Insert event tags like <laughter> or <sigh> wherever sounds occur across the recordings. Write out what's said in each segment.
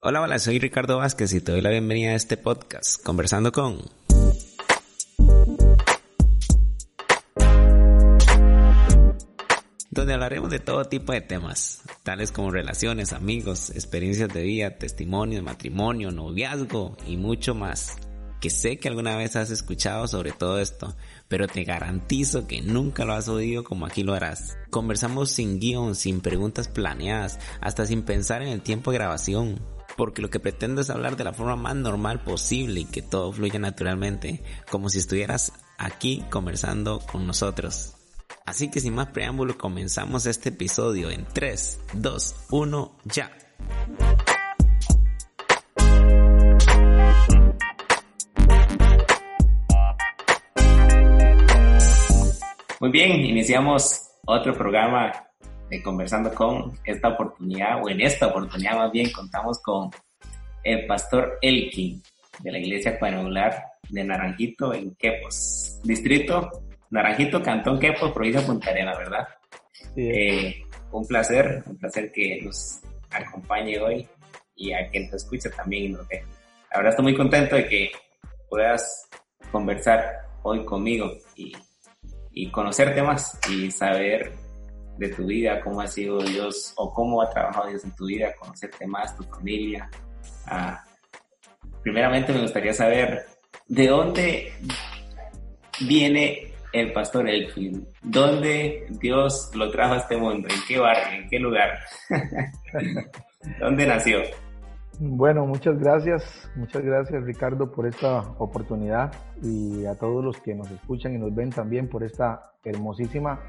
Hola, hola, soy Ricardo Vázquez y te doy la bienvenida a este podcast, Conversando con... donde hablaremos de todo tipo de temas, tales como relaciones, amigos, experiencias de vida, testimonios, matrimonio, noviazgo y mucho más. Que sé que alguna vez has escuchado sobre todo esto, pero te garantizo que nunca lo has oído como aquí lo harás. Conversamos sin guion, sin preguntas planeadas, hasta sin pensar en el tiempo de grabación porque lo que pretendo es hablar de la forma más normal posible y que todo fluya naturalmente, como si estuvieras aquí conversando con nosotros. Así que sin más preámbulo comenzamos este episodio en 3, 2, 1, ya. Muy bien, iniciamos otro programa Conversando con esta oportunidad, o en esta oportunidad más bien, contamos con el pastor Elkin de la Iglesia Cuadrangular de Naranjito en Quepos, distrito Naranjito, Cantón Quepos, provincia Punta Arenas, ¿verdad? Eh, un placer, un placer que nos acompañe hoy y a quien te escucha también y nos ve. La verdad estoy muy contento de que puedas conversar hoy conmigo y, y conocerte más y saber de tu vida, cómo ha sido Dios o cómo ha trabajado Dios en tu vida, conocerte más, tu familia. Ah, primeramente me gustaría saber de dónde viene el pastor Elfin, dónde Dios lo trajo a este mundo, en qué barrio, en qué lugar, <laughs> dónde nació. Bueno, muchas gracias, muchas gracias Ricardo por esta oportunidad y a todos los que nos escuchan y nos ven también por esta hermosísima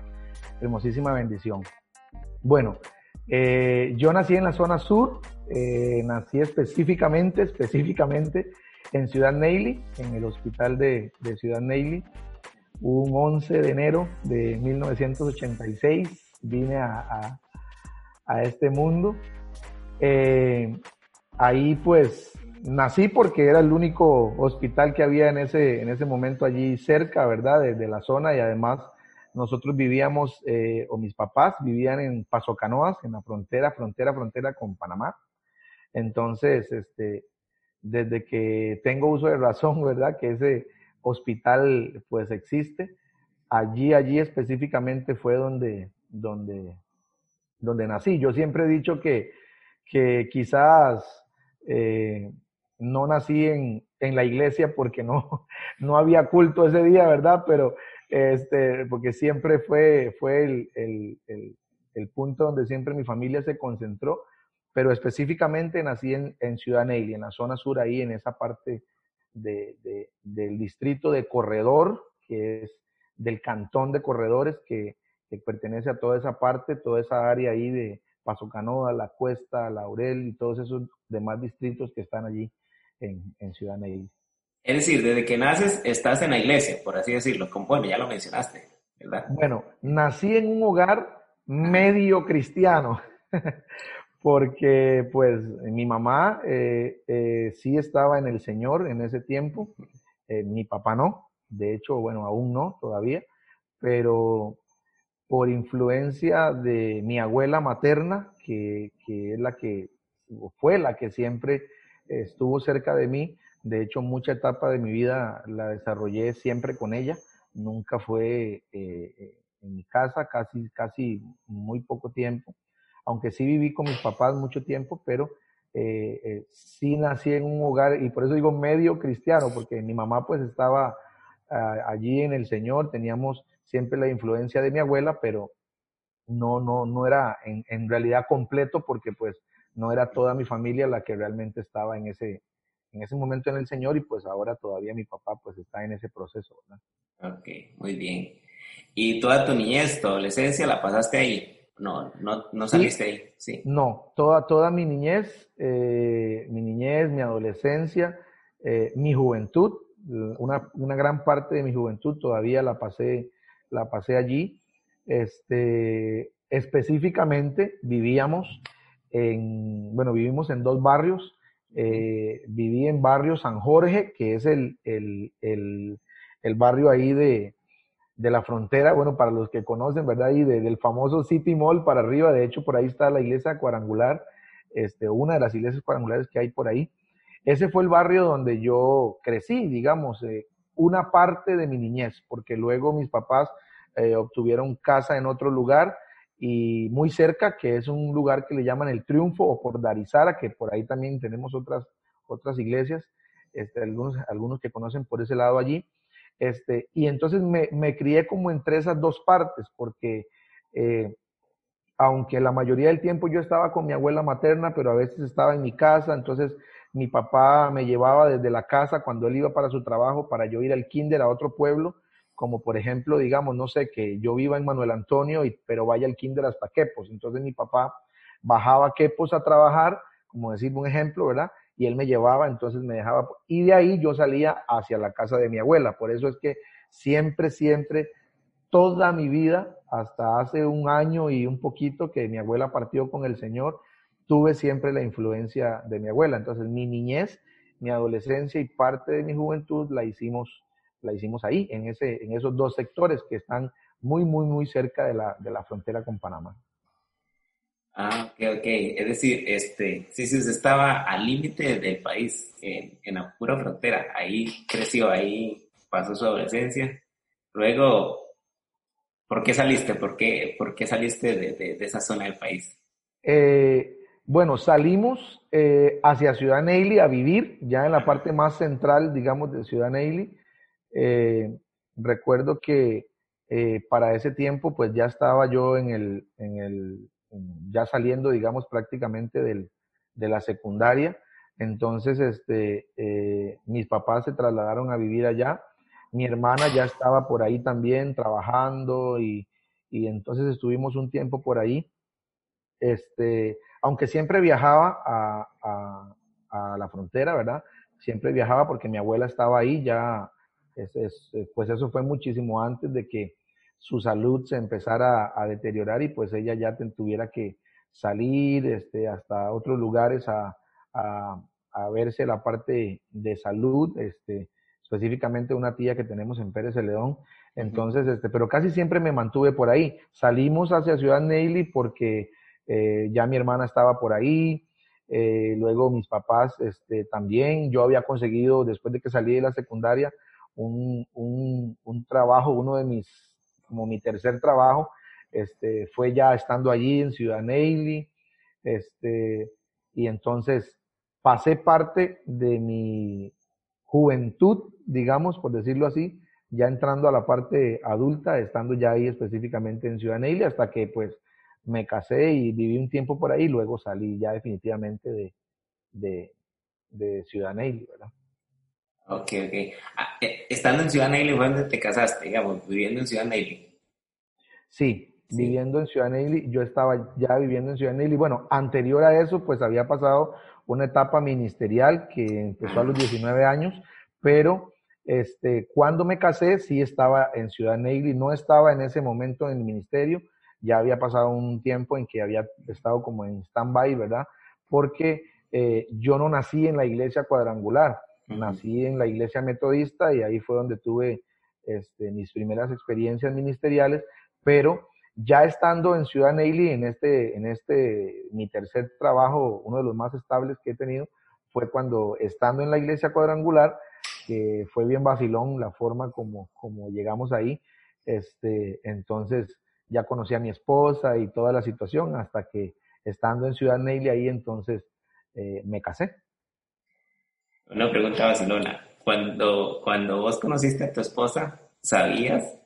hermosísima bendición. Bueno, eh, yo nací en la zona sur, eh, nací específicamente, específicamente en Ciudad Neily, en el hospital de, Ciudad Neily. Un 11 de enero de 1986 vine a, este mundo. Eh, ahí pues nací porque era el único hospital que había en ese, en ese momento allí cerca, ¿verdad? de la zona y además nosotros vivíamos, eh, o mis papás vivían en Paso Canoas, en la frontera, frontera, frontera con Panamá. Entonces, este, desde que tengo uso de razón, ¿verdad? Que ese hospital pues existe. Allí, allí específicamente fue donde, donde, donde nací. Yo siempre he dicho que, que quizás eh, no nací en, en, la iglesia porque no, <laughs> no había culto ese día, ¿verdad? Pero este, porque siempre fue, fue el, el, punto donde siempre mi familia se concentró, pero específicamente nací en, en Ciudad Neily, en la zona sur, ahí en esa parte de, de, del distrito de Corredor, que es del cantón de Corredores, que, pertenece a toda esa parte, toda esa área ahí de Paso Canoa, La Cuesta, Laurel y todos esos demás distritos que están allí en, en Ciudad Neily. Es decir, desde que naces estás en la iglesia, por así decirlo. Como, ya lo mencionaste, ¿verdad? Bueno, nací en un hogar medio cristiano, <laughs> porque pues mi mamá eh, eh, sí estaba en el Señor en ese tiempo, eh, mi papá no, de hecho, bueno, aún no todavía, pero por influencia de mi abuela materna, que, que es la que fue la que siempre estuvo cerca de mí, de hecho, mucha etapa de mi vida la desarrollé siempre con ella. Nunca fue eh, eh, en mi casa, casi, casi muy poco tiempo. Aunque sí viví con mis papás mucho tiempo, pero eh, sí nací en un hogar, y por eso digo medio cristiano, porque mi mamá pues estaba ah, allí en el Señor, teníamos siempre la influencia de mi abuela, pero no, no, no era en, en realidad completo porque pues no era toda mi familia la que realmente estaba en ese, en ese momento en el Señor y pues ahora todavía mi papá pues está en ese proceso, ¿verdad? Ok, muy bien. ¿Y toda tu niñez, tu adolescencia la pasaste ahí? No, no, no saliste ahí, sí. No, toda, toda mi niñez, eh, mi niñez, mi adolescencia, eh, mi juventud, una, una, gran parte de mi juventud todavía la pasé, la pasé allí. Este, específicamente vivíamos en, bueno, vivimos en dos barrios, eh, viví en barrio San Jorge, que es el, el, el, barrio ahí de, de, la frontera, bueno, para los que conocen, ¿verdad? Y del famoso City Mall para arriba, de hecho por ahí está la iglesia cuadrangular, este, una de las iglesias cuadrangulares que hay por ahí. Ese fue el barrio donde yo crecí, digamos, eh, una parte de mi niñez, porque luego mis papás eh, obtuvieron casa en otro lugar y muy cerca, que es un lugar que le llaman el Triunfo o por Darizara, que por ahí también tenemos otras, otras iglesias, este, algunos, algunos que conocen por ese lado allí. Este, y entonces me, me crié como entre esas dos partes, porque eh, aunque la mayoría del tiempo yo estaba con mi abuela materna, pero a veces estaba en mi casa, entonces mi papá me llevaba desde la casa cuando él iba para su trabajo para yo ir al kinder a otro pueblo, como por ejemplo, digamos, no sé, que yo viva en Manuel Antonio, y, pero vaya al kinder hasta Quepos. Entonces mi papá bajaba a Quepos a trabajar, como decir un ejemplo, ¿verdad? Y él me llevaba, entonces me dejaba, y de ahí yo salía hacia la casa de mi abuela. Por eso es que siempre, siempre, toda mi vida, hasta hace un año y un poquito que mi abuela partió con el Señor, tuve siempre la influencia de mi abuela. Entonces mi niñez, mi adolescencia y parte de mi juventud la hicimos la hicimos ahí, en, ese, en esos dos sectores que están muy, muy, muy cerca de la, de la frontera con Panamá. Ah, ok, ok. Es decir, este, sí, sí, estaba al límite del país, en, en, la pura frontera. Ahí creció, ahí pasó su adolescencia. Luego, ¿por qué saliste? ¿Por qué, por qué saliste de, de, esa zona del país? Eh, bueno, salimos eh, hacia Ciudad Neily a vivir, ya en la parte más central, digamos, de Ciudad Neily. Eh, recuerdo que eh, para ese tiempo pues ya estaba yo en el, en el ya saliendo digamos prácticamente del, de la secundaria. Entonces este, eh, mis papás se trasladaron a vivir allá. Mi hermana ya estaba por ahí también trabajando y, y entonces estuvimos un tiempo por ahí. Este, aunque siempre viajaba a, a, a la frontera, ¿verdad? Siempre viajaba porque mi abuela estaba ahí ya es, eh, pues eso fue muchísimo antes de que su salud se empezara a, deteriorar y pues ella ya tuviera que salir este, hasta otros lugares a, a, a, verse la parte de salud, este, específicamente una tía que tenemos en Pérez de León. Entonces, este, pero casi siempre me mantuve por ahí. Salimos hacia Ciudad Neily porque eh, ya mi hermana estaba por ahí, eh, luego mis papás este, también. Yo había conseguido, después de que salí de la secundaria, un, un, un, trabajo, uno de mis, como mi tercer trabajo, este, fue ya estando allí en Ciudad Neily, este, y entonces pasé parte de mi juventud, digamos, por decirlo así, ya entrando a la parte adulta, estando ya ahí específicamente en Ciudad Neily, hasta que pues me casé y viví un tiempo por ahí, luego salí ya definitivamente de, de, de Ciudad Neily, ¿verdad? Ok, ok. Ah, eh, estando en Ciudad Neily, ¿dónde te casaste, digamos, viviendo en Ciudad Neily? Sí, viviendo en Ciudad Neily. Yo estaba ya viviendo en Ciudad Neily. Bueno, anterior a eso, pues había pasado una etapa ministerial que empezó a los 19 años, pero este, cuando me casé sí estaba en Ciudad Neily, no estaba en ese momento en el ministerio, ya había pasado un tiempo en que había estado como en stand-by, ¿verdad? Porque eh, yo no nací en la iglesia cuadrangular, Nací en la iglesia metodista y ahí fue donde tuve este, mis primeras experiencias ministeriales, pero ya estando en Ciudad Neily, en este, en este, mi tercer trabajo, uno de los más estables que he tenido, fue cuando estando en la iglesia cuadrangular, que fue bien vacilón la forma como, como llegamos ahí, este, entonces ya conocí a mi esposa y toda la situación hasta que estando en Ciudad Neily ahí entonces eh, me casé. Una pregunta Barcelona. Cuando, cuando vos conociste a tu esposa, ¿sabías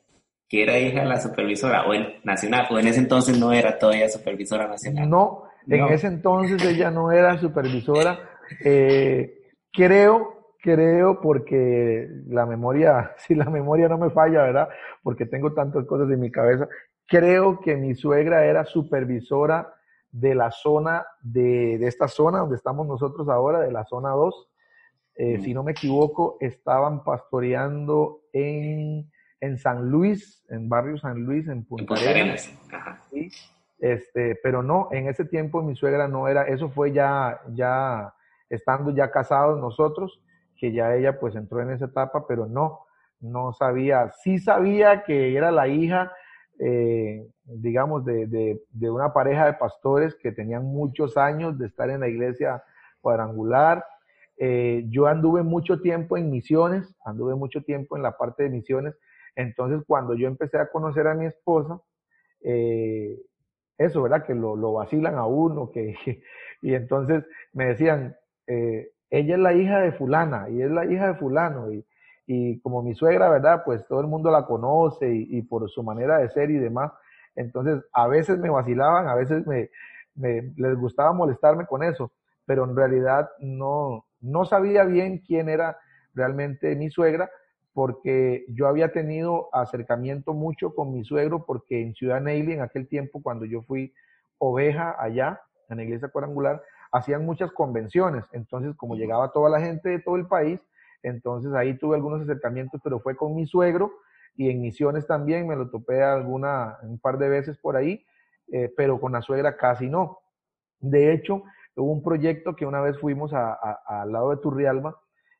que era hija de la supervisora o en nacional? ¿O en ese entonces no era todavía supervisora nacional? No, en ese entonces ella no era supervisora. Eh, creo, creo, porque la memoria, <laughs> si la memoria no me falla, ¿verdad? Porque tengo tantas cosas en mi cabeza. Creo que mi suegra era supervisora de la zona, de, de esta zona donde estamos nosotros ahora, de la zona 2 eh, si no me equivoco, estaban pastoreando en, en, San Luis, en barrio San Luis, en Punta, Arenas. Este, pero no, en ese tiempo mi suegra no era, eso fue ya, ya estando ya casados nosotros, que ya ella pues entró en esa etapa, pero no, no sabía, sí sabía que era la hija eh, digamos, de, de, una pareja de pastores que tenían muchos años de estar en la iglesia cuadrangular. Eh, yo anduve mucho tiempo en misiones, anduve mucho tiempo en la parte de misiones. Entonces, cuando yo empecé a conocer a mi esposa, eh, eso, ¿verdad? Que lo, vacilan a uno, que, y entonces me decían, ella es la hija de fulana y es la hija de fulano y, y como mi suegra, ¿verdad? Pues todo el mundo la conoce y, por su manera de ser y demás. Entonces, a veces me vacilaban, a veces me, les gustaba molestarme con eso, pero en realidad no, no sabía bien quién era realmente mi suegra, porque yo había tenido acercamiento mucho con mi suegro, porque en Ciudad Neily, en aquel tiempo, cuando yo fui oveja allá, en la iglesia cuadrangular, hacían muchas convenciones. Entonces, como llegaba toda la gente de todo el país, entonces ahí tuve algunos acercamientos, pero fue con mi suegro y en misiones también me lo topé alguna, un par de veces por ahí, eh, pero con la suegra casi no. De hecho, hubo un proyecto que una vez fuimos al lado de Turrialba,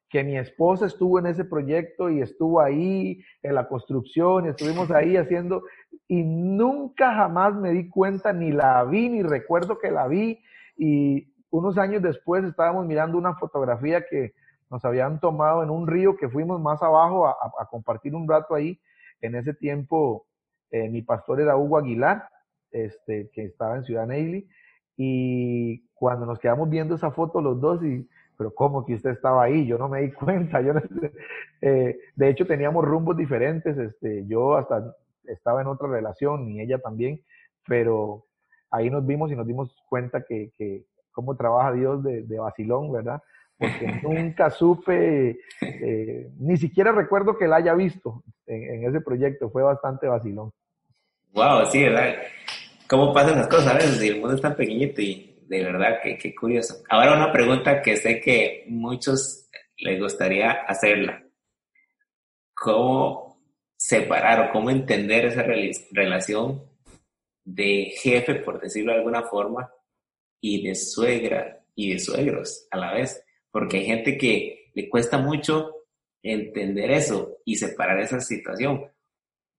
que mi esposa estuvo en ese proyecto y estuvo ahí en la construcción y estuvimos ahí <laughs> haciendo y nunca jamás me di cuenta, ni la vi, ni recuerdo que la vi y unos años después estábamos mirando una fotografía que, nos habían tomado en un río que fuimos más abajo a, compartir un rato ahí. En ese tiempo eh, mi pastor era Hugo Aguilar, este, que estaba en Ciudad Neily, y cuando nos quedamos viendo esa foto los dos, y, pero ¿cómo que usted estaba ahí? Yo no me di <laughs> cuenta. Yo eh, de hecho, teníamos rumbos diferentes. Este, yo hasta estaba en otra relación y ella también, pero ahí nos vimos y nos dimos cuenta que, que cómo trabaja Dios de, de vacilón, ¿verdad? porque <laughs> nunca supe, eh, ni siquiera recuerdo que la haya visto en, ese proyecto, fue bastante vacilón. Wow, sí, ¿verdad? ¿Cómo pasan las cosas a veces? El mundo es tan pequeñito y de verdad que, qué curioso. Ahora una pregunta que sé que muchos les gustaría hacerla. ¿Cómo separar o cómo entender esa relación de jefe, por decirlo de alguna forma, y de suegra y de suegros a la vez? porque hay gente que le cuesta mucho entender eso y separar esa situación.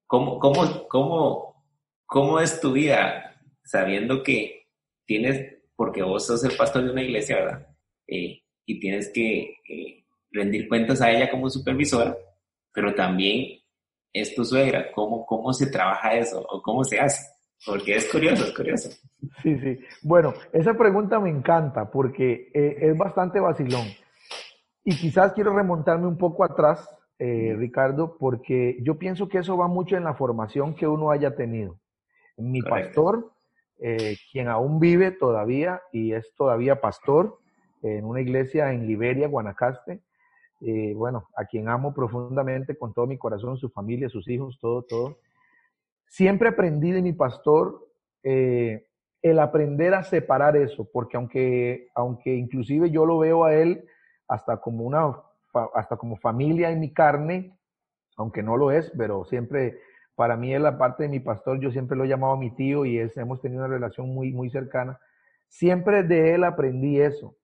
¿Cómo, cómo, cómo, cómo es tu vida sabiendo que tienes, porque vos sos el pastor de una iglesia, ¿verdad? Eh, y tienes que eh, rendir cuentas a ella como supervisora, pero también es tu suegra. ¿Cómo, ¿Cómo se trabaja eso o cómo se hace? Porque es curioso, es curioso. Sí, sí. Bueno, esa pregunta me encanta porque eh, es bastante vacilón. Y quizás quiero remontarme un poco atrás, eh, Ricardo, porque yo pienso que eso va mucho en la formación que uno haya tenido. Mi pastor, eh, quien aún vive todavía y es todavía pastor en una iglesia en Liberia, Guanacaste, bueno, a quien amo profundamente con todo mi corazón, su familia, sus hijos, todo, todo. Siempre aprendí de mi pastor eh, el aprender a separar eso, porque aunque, aunque inclusive yo lo veo a él hasta como una, hasta como familia en mi carne, aunque no lo es, pero siempre para mí es la parte de mi pastor, yo siempre lo he llamado mi tío y es, hemos tenido una relación muy, muy cercana. Siempre de él aprendí eso.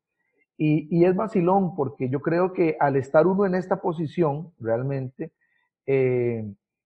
Y, es vacilón porque yo creo que al estar uno en esta posición, realmente, eh,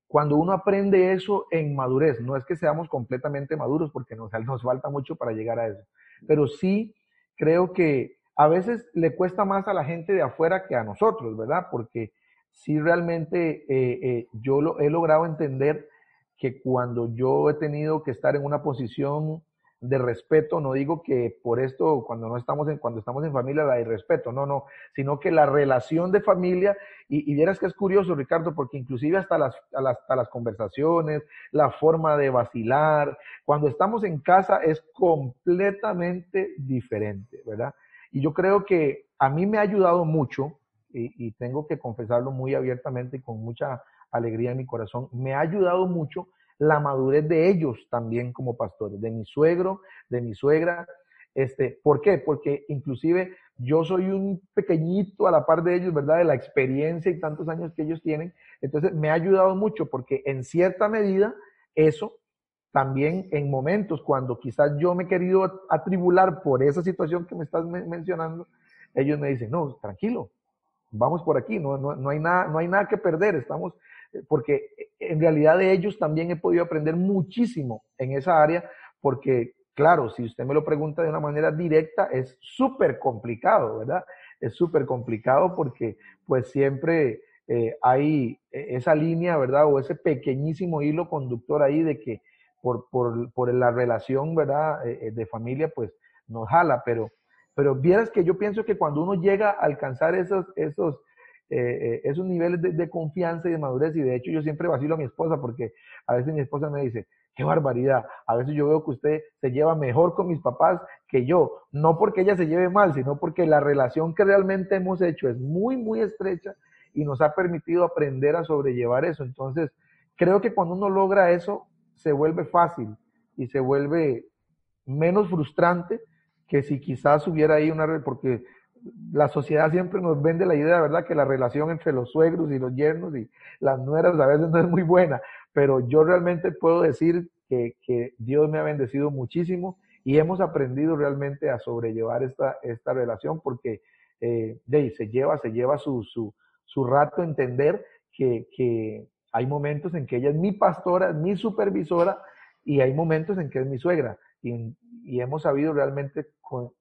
cuando uno aprende eso en madurez, no es que seamos completamente maduros porque nos <laughs> falta mucho para llegar a eso, pero sí creo que a veces le cuesta más a la gente de afuera que a nosotros, ¿verdad? Porque sí realmente eh, eh, yo lo, he logrado entender que cuando yo he tenido que estar en una posición de respeto, no digo que por esto cuando no estamos en, cuando estamos en familia la de respeto, no, no, sino que la relación de familia, y, y vieras que es curioso, Ricardo, porque inclusive hasta las, hasta las conversaciones, la forma de vacilar, cuando estamos en casa es completamente diferente, ¿verdad? Y yo creo que a mí me ha ayudado mucho, y, tengo que confesarlo muy abiertamente y con mucha alegría en mi corazón, me ha ayudado mucho la madurez de ellos también como pastores, de mi suegro, de mi suegra. Este, ¿Por qué? Porque inclusive yo soy un pequeñito a la par de ellos, ¿verdad? De la experiencia y tantos años que ellos tienen. Entonces me ha ayudado mucho porque en cierta medida eso también en momentos cuando quizás yo me he querido atribular por esa situación que me estás mencionando, ellos me dicen, no, tranquilo, vamos por aquí, no, no, no, hay, nada, no hay nada que perder, estamos porque en realidad de ellos también he podido aprender muchísimo en esa área, porque claro, si usted me lo pregunta de una manera directa, es súper complicado, ¿verdad? Es súper complicado porque pues siempre eh, hay esa línea, ¿verdad? O ese pequeñísimo hilo conductor ahí de que por, por, por la relación, ¿verdad? Eh, eh, de familia, pues nos jala, pero, pero vieras que yo pienso que cuando uno llega a alcanzar esos, esos, esos niveles de, de, confianza y de madurez, y de hecho yo siempre vacilo a mi esposa porque a veces mi esposa me dice, qué barbaridad, a veces yo veo que usted se lleva mejor con mis papás que yo, no porque ella se lleve mal, sino porque la relación que realmente hemos hecho es muy, muy estrecha y nos ha permitido aprender a sobrellevar eso. Entonces, creo que cuando uno logra eso, se vuelve fácil y se vuelve menos frustrante que si quizás hubiera ahí una, porque la sociedad siempre nos vende la idea, ¿verdad?, que la relación entre los suegros y los yernos y las nueras a veces no es muy buena, pero yo realmente puedo decir que, que Dios me ha bendecido muchísimo y hemos aprendido realmente a sobrellevar esta, esta relación porque eh, se lleva, se lleva su, su, su rato entender que, que, hay momentos en que ella es mi pastora, es mi supervisora, y hay momentos en que es mi suegra. Y, y hemos sabido realmente con,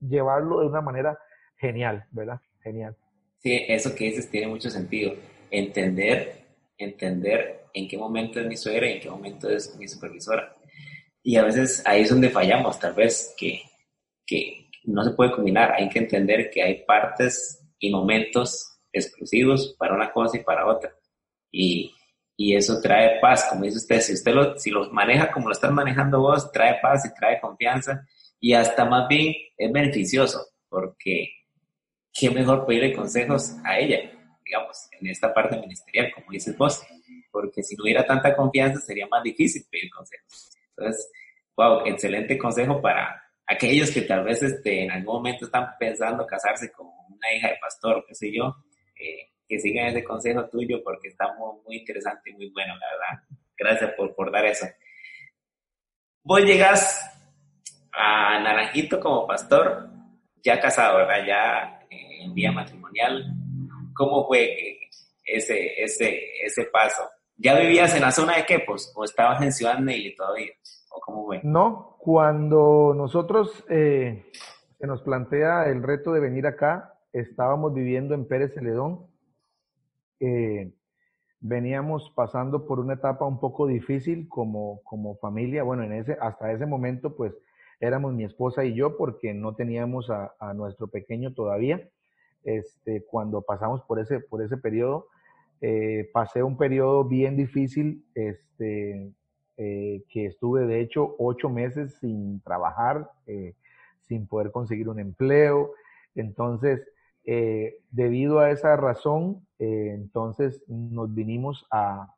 llevarlo de una manera genial, ¿verdad? Genial. Sí, eso que dices tiene mucho sentido. Entender, entender en qué momento es mi suegra y en qué momento es mi supervisora. Y a veces ahí es donde fallamos, tal vez, que, que no se puede combinar. Hay que entender que hay partes y momentos exclusivos para una cosa y para otra. Y, y eso trae paz, como dice usted, si usted lo, si los maneja como lo estás manejando vos, trae paz y trae confianza y hasta más bien es beneficioso, porque qué mejor pedirle consejos a ella, digamos, en esta parte ministerial, como dices vos, porque si no hubiera tanta confianza sería más difícil pedir consejos. Entonces, wow, excelente consejo para aquellos que tal vez este, en algún momento están pensando casarse con una hija de pastor, qué sé yo, eh, que sigan ese consejo tuyo porque está muy, interesante y muy bueno, la verdad. Gracias por, por dar eso. Vos llegas a Naranjito como pastor, ya casado, ¿verdad? Ya en vía matrimonial. ¿Cómo fue ese, ese, ese paso? ¿Ya vivías en la zona de Quepos o estabas en Ciudad Neily todavía? ¿O cómo fue? No, cuando nosotros eh, se nos plantea el reto de venir acá, estábamos viviendo en Pérez Celedón. Eh, veníamos pasando por una etapa un poco difícil como, como familia. Bueno, en ese, hasta ese momento, pues éramos mi esposa y yo porque no teníamos a, nuestro pequeño todavía. Este, cuando pasamos por ese, por ese periodo, eh, pasé un periodo bien difícil, este, eh, que estuve de hecho ocho meses sin trabajar, sin poder conseguir un empleo. Entonces, eh, debido a esa razón, eh, entonces nos vinimos a,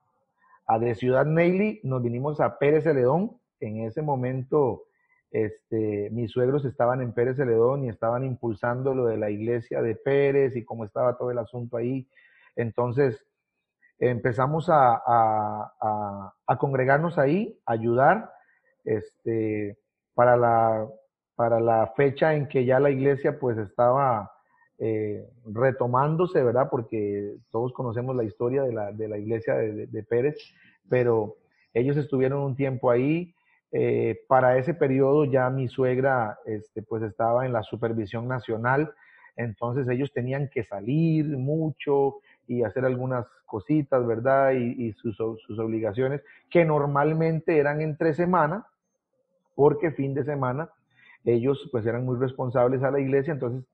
a, de Ciudad Neily, nos vinimos a Pérez Celedón. En ese momento, este, mis suegros estaban en Pérez Celedón y estaban impulsando lo de la iglesia de Pérez y cómo estaba todo el asunto ahí. Entonces, empezamos a, a, a, a congregarnos ahí, ayudar, este, para la, para la fecha en que ya la iglesia pues estaba eh, retomándose, ¿verdad? Porque todos conocemos la historia de la, de la iglesia de, Pérez, pero ellos estuvieron un tiempo ahí. Eh, para ese periodo ya mi suegra este, pues estaba en la supervisión nacional, entonces ellos tenían que salir mucho y hacer algunas cositas, ¿verdad? Y, y sus, sus obligaciones, que normalmente eran entre semana, porque fin de semana ellos pues eran muy responsables a la iglesia, entonces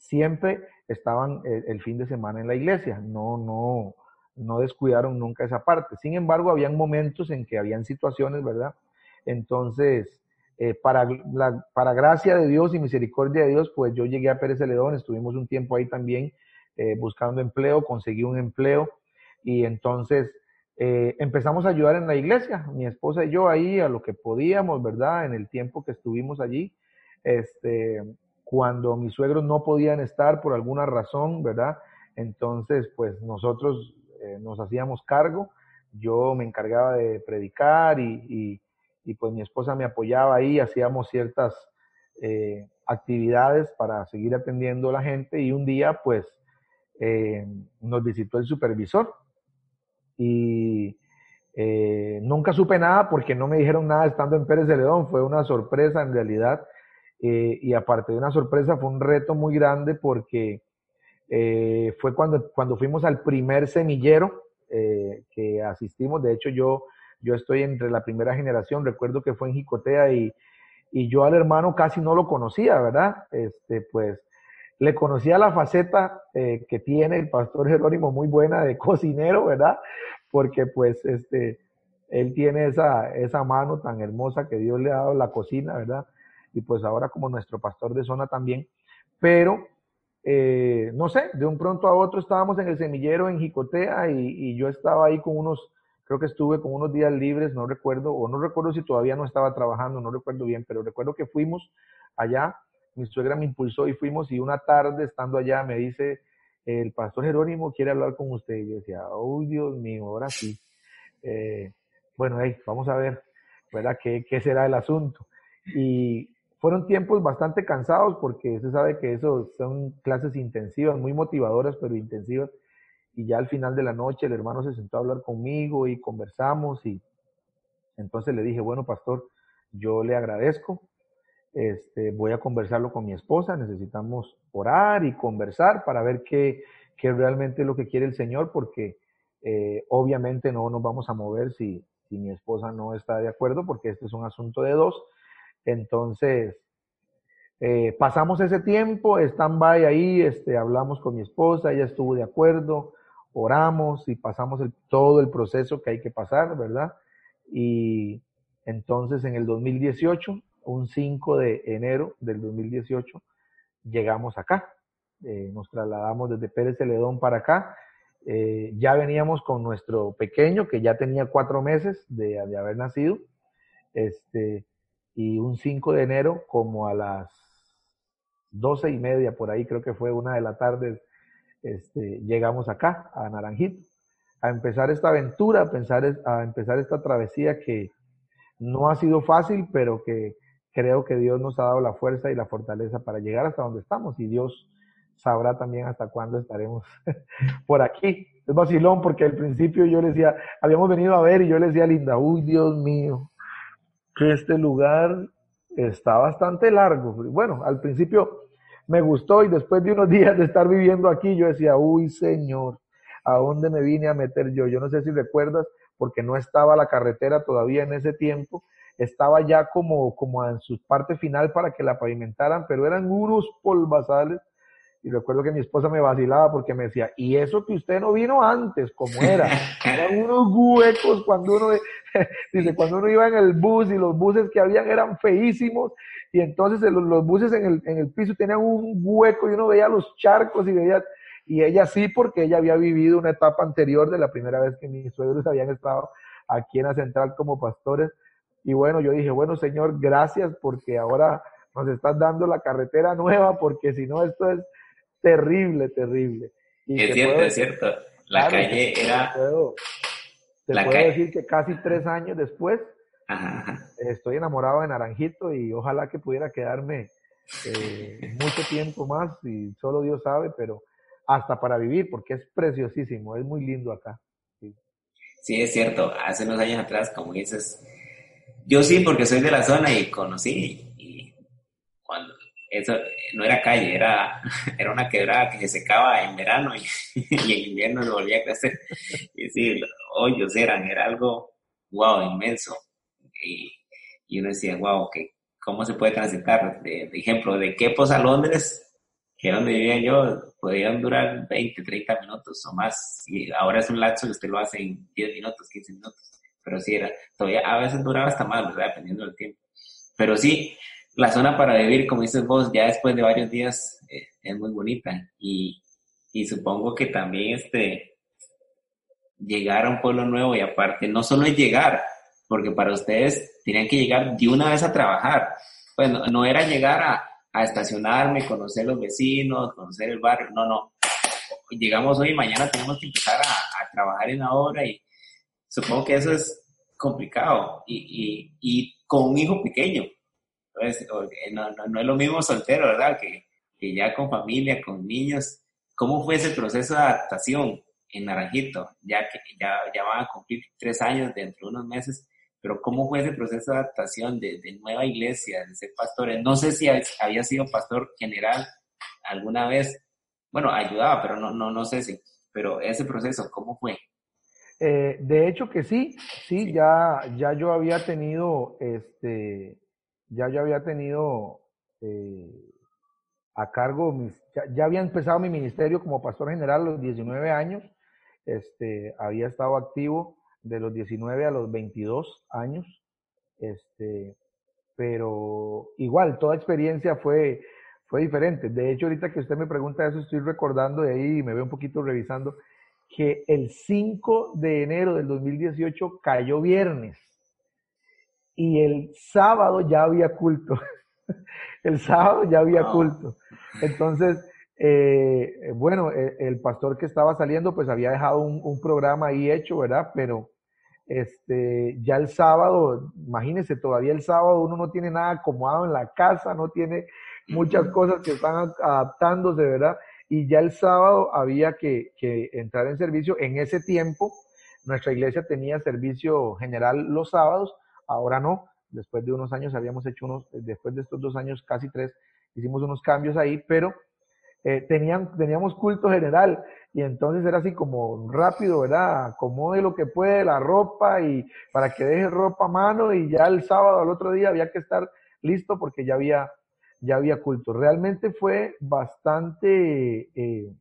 siempre estaban el, el, fin de semana en la iglesia, no, no, no descuidaron nunca esa parte. Sin embargo, habían momentos en que habían situaciones, ¿verdad? Entonces, eh, para, la, para gracia de Dios y misericordia de Dios, pues yo llegué a Pérez Celedón, estuvimos un tiempo ahí también eh, buscando empleo, conseguí un empleo y entonces eh, empezamos a ayudar en la iglesia, mi esposa y yo ahí a lo que podíamos, ¿verdad? En el tiempo que estuvimos allí. Este, cuando mis suegros no podían estar por alguna razón, ¿verdad? Entonces, pues nosotros eh, nos hacíamos cargo, yo me encargaba de predicar y, y, y, pues mi esposa me apoyaba ahí, hacíamos ciertas eh, actividades para seguir atendiendo a la gente y un día pues eh, nos visitó el supervisor y eh, nunca supe nada porque no me dijeron nada estando en Pérez de León, fue una sorpresa en realidad. Eh, y aparte de una sorpresa, fue un reto muy grande porque eh, fue cuando, cuando fuimos al primer semillero que asistimos. De hecho, yo, yo estoy entre la primera generación, recuerdo que fue en Jicotea y, y yo al hermano casi no lo conocía, ¿verdad? Este, pues le conocía la faceta que tiene el pastor Jerónimo muy buena de cocinero, ¿verdad? porque pues este, él tiene esa, esa mano tan hermosa que Dios le ha dado la cocina, ¿verdad? Y pues ahora como nuestro pastor de zona también. Pero, eh, no sé, de un pronto a otro estábamos en el semillero en Jicotea y, yo estaba ahí con unos, creo que estuve con unos días libres, no recuerdo, o no recuerdo si todavía no estaba trabajando, no recuerdo bien, pero recuerdo que fuimos allá, mi suegra me impulsó y fuimos y una tarde estando allá me dice, el pastor Jerónimo quiere hablar con usted. Y yo decía, oh Dios mío, ahora sí. Eh, bueno, vamos a ver, ¿verdad? ¿Qué, ¿Qué, será el asunto? Y fueron tiempos bastante cansados porque se sabe que eso son clases intensivas, muy motivadoras, pero intensivas. Y ya al final de la noche el hermano se sentó a hablar conmigo y conversamos y entonces le dije, bueno, pastor, yo le agradezco, este, voy a conversarlo con mi esposa, necesitamos orar y conversar para ver qué, qué realmente es lo que quiere el Señor, porque eh, obviamente no nos vamos a mover si, si mi esposa no está de acuerdo, porque este es un asunto de dos. Entonces, eh, pasamos ese tiempo, stand-by ahí, este, hablamos con mi esposa, ella estuvo de acuerdo, oramos y pasamos todo el proceso que hay que pasar, ¿verdad? Y entonces en el 2018 un 5 de enero del 2018, llegamos acá. Eh, nos trasladamos desde Pérez Celedón para acá. Eh, ya veníamos con nuestro pequeño, que ya tenía cuatro meses de, haber nacido. Este, y un 5 de enero, como a las doce y media, por ahí creo que fue una de la tarde, este, llegamos acá, a Naranjito, a empezar esta aventura, a, pensar, a empezar esta travesía que no ha sido fácil, pero que creo que Dios nos ha dado la fuerza y la fortaleza para llegar hasta donde estamos y Dios sabrá también hasta cuándo estaremos <laughs> por aquí. Es vacilón porque al principio yo le decía, habíamos venido a ver y yo le decía Linda, uy Dios mío, que este lugar está bastante largo. Bueno, al principio me gustó y después de unos <laughs> días de estar viviendo aquí yo decía, uy Señor, ¿a dónde me vine a meter yo? Yo no sé si recuerdas, porque no estaba la carretera todavía en ese tiempo, estaba ya como, como en su parte final para que la pavimentaran, pero eran unos polvazales. Y recuerdo que mi esposa me vacilaba porque me decía, y eso que usted no vino antes, como era. <laughs> Eran unos huecos cuando uno, <laughs> dice, cuando uno iba en el bus y los buses que habían eran feísimos. Y entonces los, los buses en el, en el piso tenían un hueco y uno veía los charcos y veía, y ella sí, porque ella había vivido una etapa anterior de la primera vez que mis suegros habían estado aquí en la central como pastores. Y bueno, yo dije, bueno, Señor, gracias porque ahora nos estás dando la carretera nueva, porque si no, esto es terrible, terrible. Y es cierto, es cierto. La calle era... Te puedo, decir que casi tres años después estoy enamorado de Naranjito y ojalá que pudiera quedarme eh, <laughs> mucho tiempo más y solo Dios sabe, pero hasta para vivir, porque es preciosísimo, es muy lindo acá. Sí, sí es cierto. Hace unos años atrás, como dices, yo sí, porque soy de la zona y conocí. Y cuando eso no era calle, era, <laughs> era una quebrada que se secaba en verano y, <laughs> en invierno se volvía a crecer. Y sí, hoyos eran, era algo, wow, inmenso. Y, y uno decía, wow, que, ¿cómo se puede transitar? De, ejemplo, de Quepos a Londres, que es donde vivía yo, podían durar 20, 30 minutos o más. Y ahora es un lapso que usted lo hace en 10 minutos, 15 minutos pero sí era, todavía a veces duraba hasta más, ¿verdad? Dependiendo del tiempo. Pero sí, la zona para vivir, como dices vos, ya después de varios días eh, es muy bonita y, y supongo que también este, llegar a un pueblo nuevo y aparte, no solo es llegar, porque para ustedes tenían que llegar de una vez a trabajar. Pues no, era llegar a, a, estacionarme, conocer los vecinos, conocer el barrio, no, no. Llegamos hoy y mañana tenemos que empezar a, a trabajar en la obra y, Supongo que eso es complicado y, y, y con un hijo pequeño. Pues, no, no, no, es lo mismo soltero, ¿verdad? Que, que, ya con familia, con niños. ¿Cómo fue ese proceso de adaptación? en Naranjito, ya que ya, ya van a cumplir tres años dentro de unos meses, pero ¿cómo fue ese proceso de adaptación de, de nueva iglesia, de ser pastores? No sé si había sido pastor general alguna vez, bueno, ayudaba, pero no, no, no sé si, pero ese proceso, ¿cómo fue? Eh, de hecho que sí, sí, ya, ya yo había tenido, este, ya yo había tenido eh, a cargo, mis, ya, había empezado mi ministerio como pastor general a los 19 años, este, había estado activo de los 19 a los 22 años, este, pero igual, toda experiencia fue, fue diferente. De hecho, ahorita que usted me pregunta eso, estoy recordando de ahí me veo un poquito revisando que el 5 de enero del 2018 cayó viernes y el sábado ya había culto. <laughs> el sábado ya había culto. Entonces, eh, bueno, e, el, pastor que estaba saliendo pues había dejado un, un, programa ahí hecho, ¿verdad? Pero este, ya el sábado, imagínense, todavía el sábado uno no tiene nada acomodado en la casa, no tiene muchas cosas que están adaptándose, ¿verdad? Y ya el sábado había que, que entrar en servicio. En ese tiempo, nuestra iglesia tenía servicio general los sábados, ahora no. Después de unos años habíamos hecho unos, después de estos dos años, casi tres, hicimos unos cambios ahí, pero eh, tenían, teníamos culto general y entonces era así como rápido, ¿verdad? Acomode lo que puede la ropa y para que deje ropa a mano y ya el sábado al otro día había que estar listo porque ya había, ya había culto. Realmente fue bastante, eh,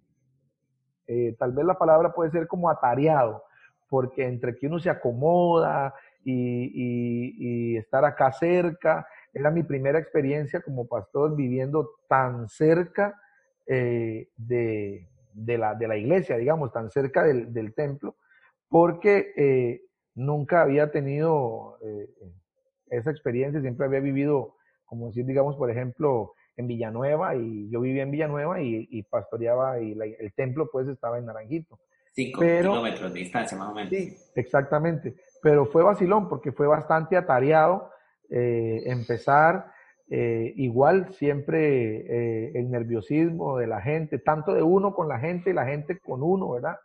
eh, tal vez la palabra puede ser como atareado, porque entre que uno se acomoda y, y estar acá cerca, era mi primera experiencia como pastor viviendo tan cerca eh, de, de, la, de la iglesia, digamos, tan cerca del, del templo, porque eh, nunca había tenido eh, esa experiencia, siempre había vivido, como decir, digamos, por ejemplo, en Villanueva, y yo vivía en Villanueva y, y pastoreaba, y el templo pues estaba en Naranjito. Cinco kilómetros de distancia más o menos. Sí, exactamente. Pero fue vacilón porque fue bastante atareado empezar eh, igual siempre eh, el nerviosismo de la gente, tanto de uno con la gente y la gente con uno, ¿verdad?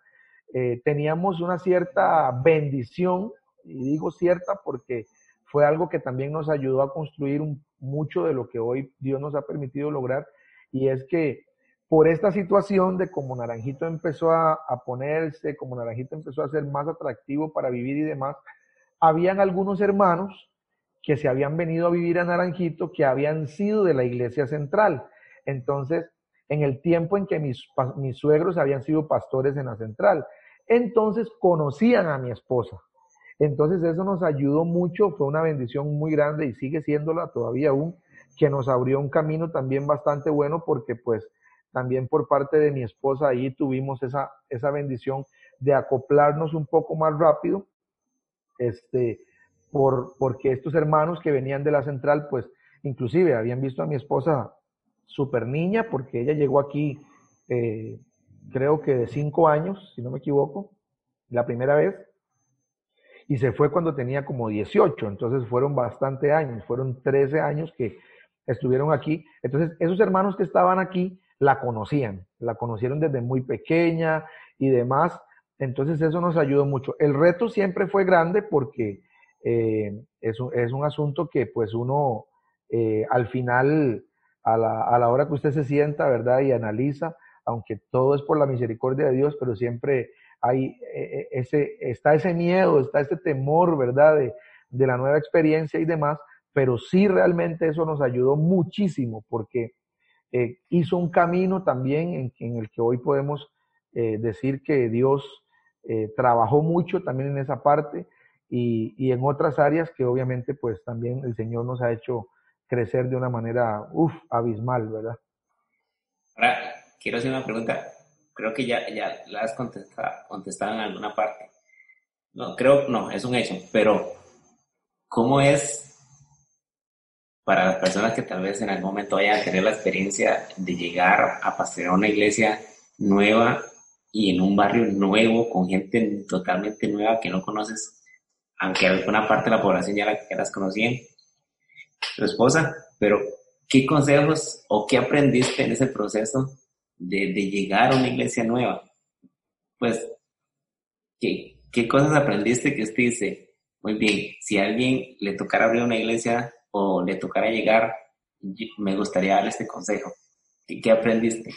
Eh, teníamos una cierta bendición, y digo cierta porque fue algo que también nos ayudó a construir mucho de lo que hoy Dios nos ha permitido lograr, y es que por esta situación de como Naranjito empezó a, ponerse, como Naranjito empezó a ser más atractivo para vivir y demás, habían algunos hermanos que se habían venido a vivir a Naranjito, que habían sido de la iglesia central. Entonces, en el tiempo en que mis, mis suegros habían sido pastores en la central, entonces conocían a mi esposa. Entonces eso nos ayudó mucho, fue una bendición muy grande y sigue siéndola todavía aún, que nos abrió un camino también bastante bueno porque pues también por parte de mi esposa ahí tuvimos esa, esa bendición de acoplarnos un poco más rápido. Este, por, porque estos hermanos que venían de la central, pues inclusive habían visto a mi esposa súper niña, porque ella llegó aquí, eh, creo que de cinco años, si no me equivoco, la primera vez, y se fue cuando tenía como 18, entonces fueron bastante años, fueron 13 años que estuvieron aquí. Entonces, esos hermanos que estaban aquí la conocían, la conocieron desde muy pequeña y demás, entonces eso nos ayudó mucho. El reto siempre fue grande porque eh, es, un, es, un, asunto que pues uno eh, al final, a la, a la, hora que usted se sienta, ¿verdad? Y analiza, aunque todo es por la misericordia de Dios, pero siempre hay eh, ese, está ese miedo, está ese temor, ¿verdad? De, de la nueva experiencia y demás, pero sí realmente eso nos ayudó muchísimo porque eh, hizo un camino también en, en, el que hoy podemos eh, decir que Dios eh, trabajó mucho también en esa parte y, y, en otras áreas que obviamente pues también el Señor nos ha hecho crecer de una manera, uff, abismal, ¿verdad? Ahora, quiero hacer una pregunta, creo que ya, ya la has contestado, contestado en alguna parte. No, creo, no, es un hecho, pero ¿cómo es para las personas que tal vez en algún momento vayan a tener la experiencia de llegar a pastorear una iglesia nueva y en un barrio nuevo, con gente totalmente nueva que no conoces? aunque alguna parte de la población ya, las conocían, tu esposa, pero ¿qué consejos o qué aprendiste en ese proceso de, llegar a una iglesia nueva? Pues ¿qué, qué cosas aprendiste que usted dice, muy bien, si a alguien le tocara abrir una iglesia o le tocara llegar, me gustaría darle este consejo? ¿Qué, qué aprendiste?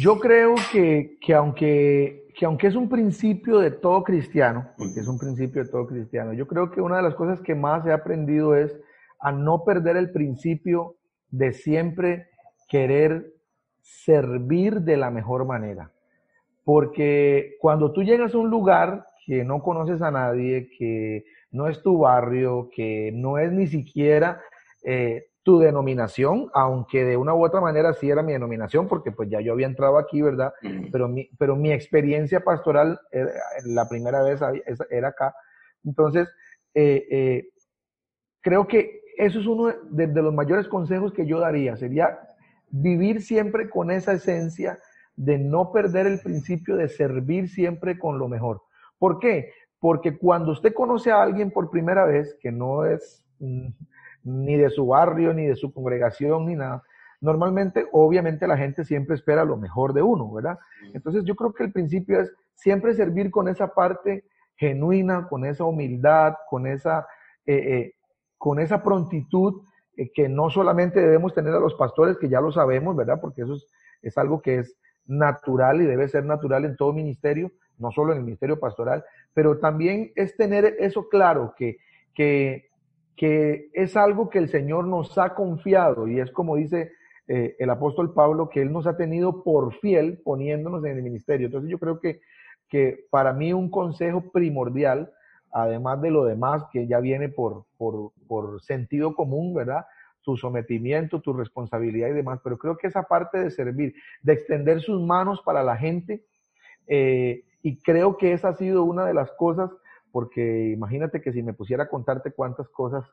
Yo creo que, que, aunque, que aunque es un principio de todo cristiano, porque es un principio de todo cristiano, yo creo que una de las cosas que más he aprendido es a no perder el principio de siempre querer servir de la mejor manera. Porque cuando tú llegas a un lugar que no conoces a nadie, que no es tu barrio, que no es ni siquiera eh, tu denominación, aunque de una u otra manera sí era mi denominación, porque pues ya yo había entrado aquí, ¿verdad? Pero, mi, pero mi experiencia pastoral era, la primera vez era acá. Entonces, eh, eh, creo que eso es uno de, de, los mayores consejos que yo daría, sería vivir siempre con esa esencia de no perder el principio de servir siempre con lo mejor. ¿Por qué? Porque cuando usted conoce a alguien por primera vez, que no es ni de su barrio, ni de su congregación, ni nada, normalmente, obviamente, la gente siempre espera lo mejor de uno, ¿verdad? Entonces yo creo que el principio es siempre servir con esa parte genuina, con esa humildad, con esa, eh, eh, con esa prontitud eh, que no solamente debemos tener a los pastores, que ya lo sabemos, ¿verdad? Porque eso es, es algo que es natural y debe ser natural en todo ministerio, no solo en el ministerio pastoral, pero también es tener eso claro, que, que que es algo que el Señor nos ha confiado y es como dice eh, el apóstol Pablo, que Él nos ha tenido por fiel poniéndonos en el ministerio. Entonces yo creo que, que para mí un consejo primordial, además de lo demás que ya viene por, por, por sentido común, ¿verdad? tu sometimiento, tu responsabilidad y demás, pero creo que esa parte de servir, de extender sus manos para la gente, eh, y creo que esa ha sido una de las cosas porque imagínate que si me pusiera a contarte cuántas cosas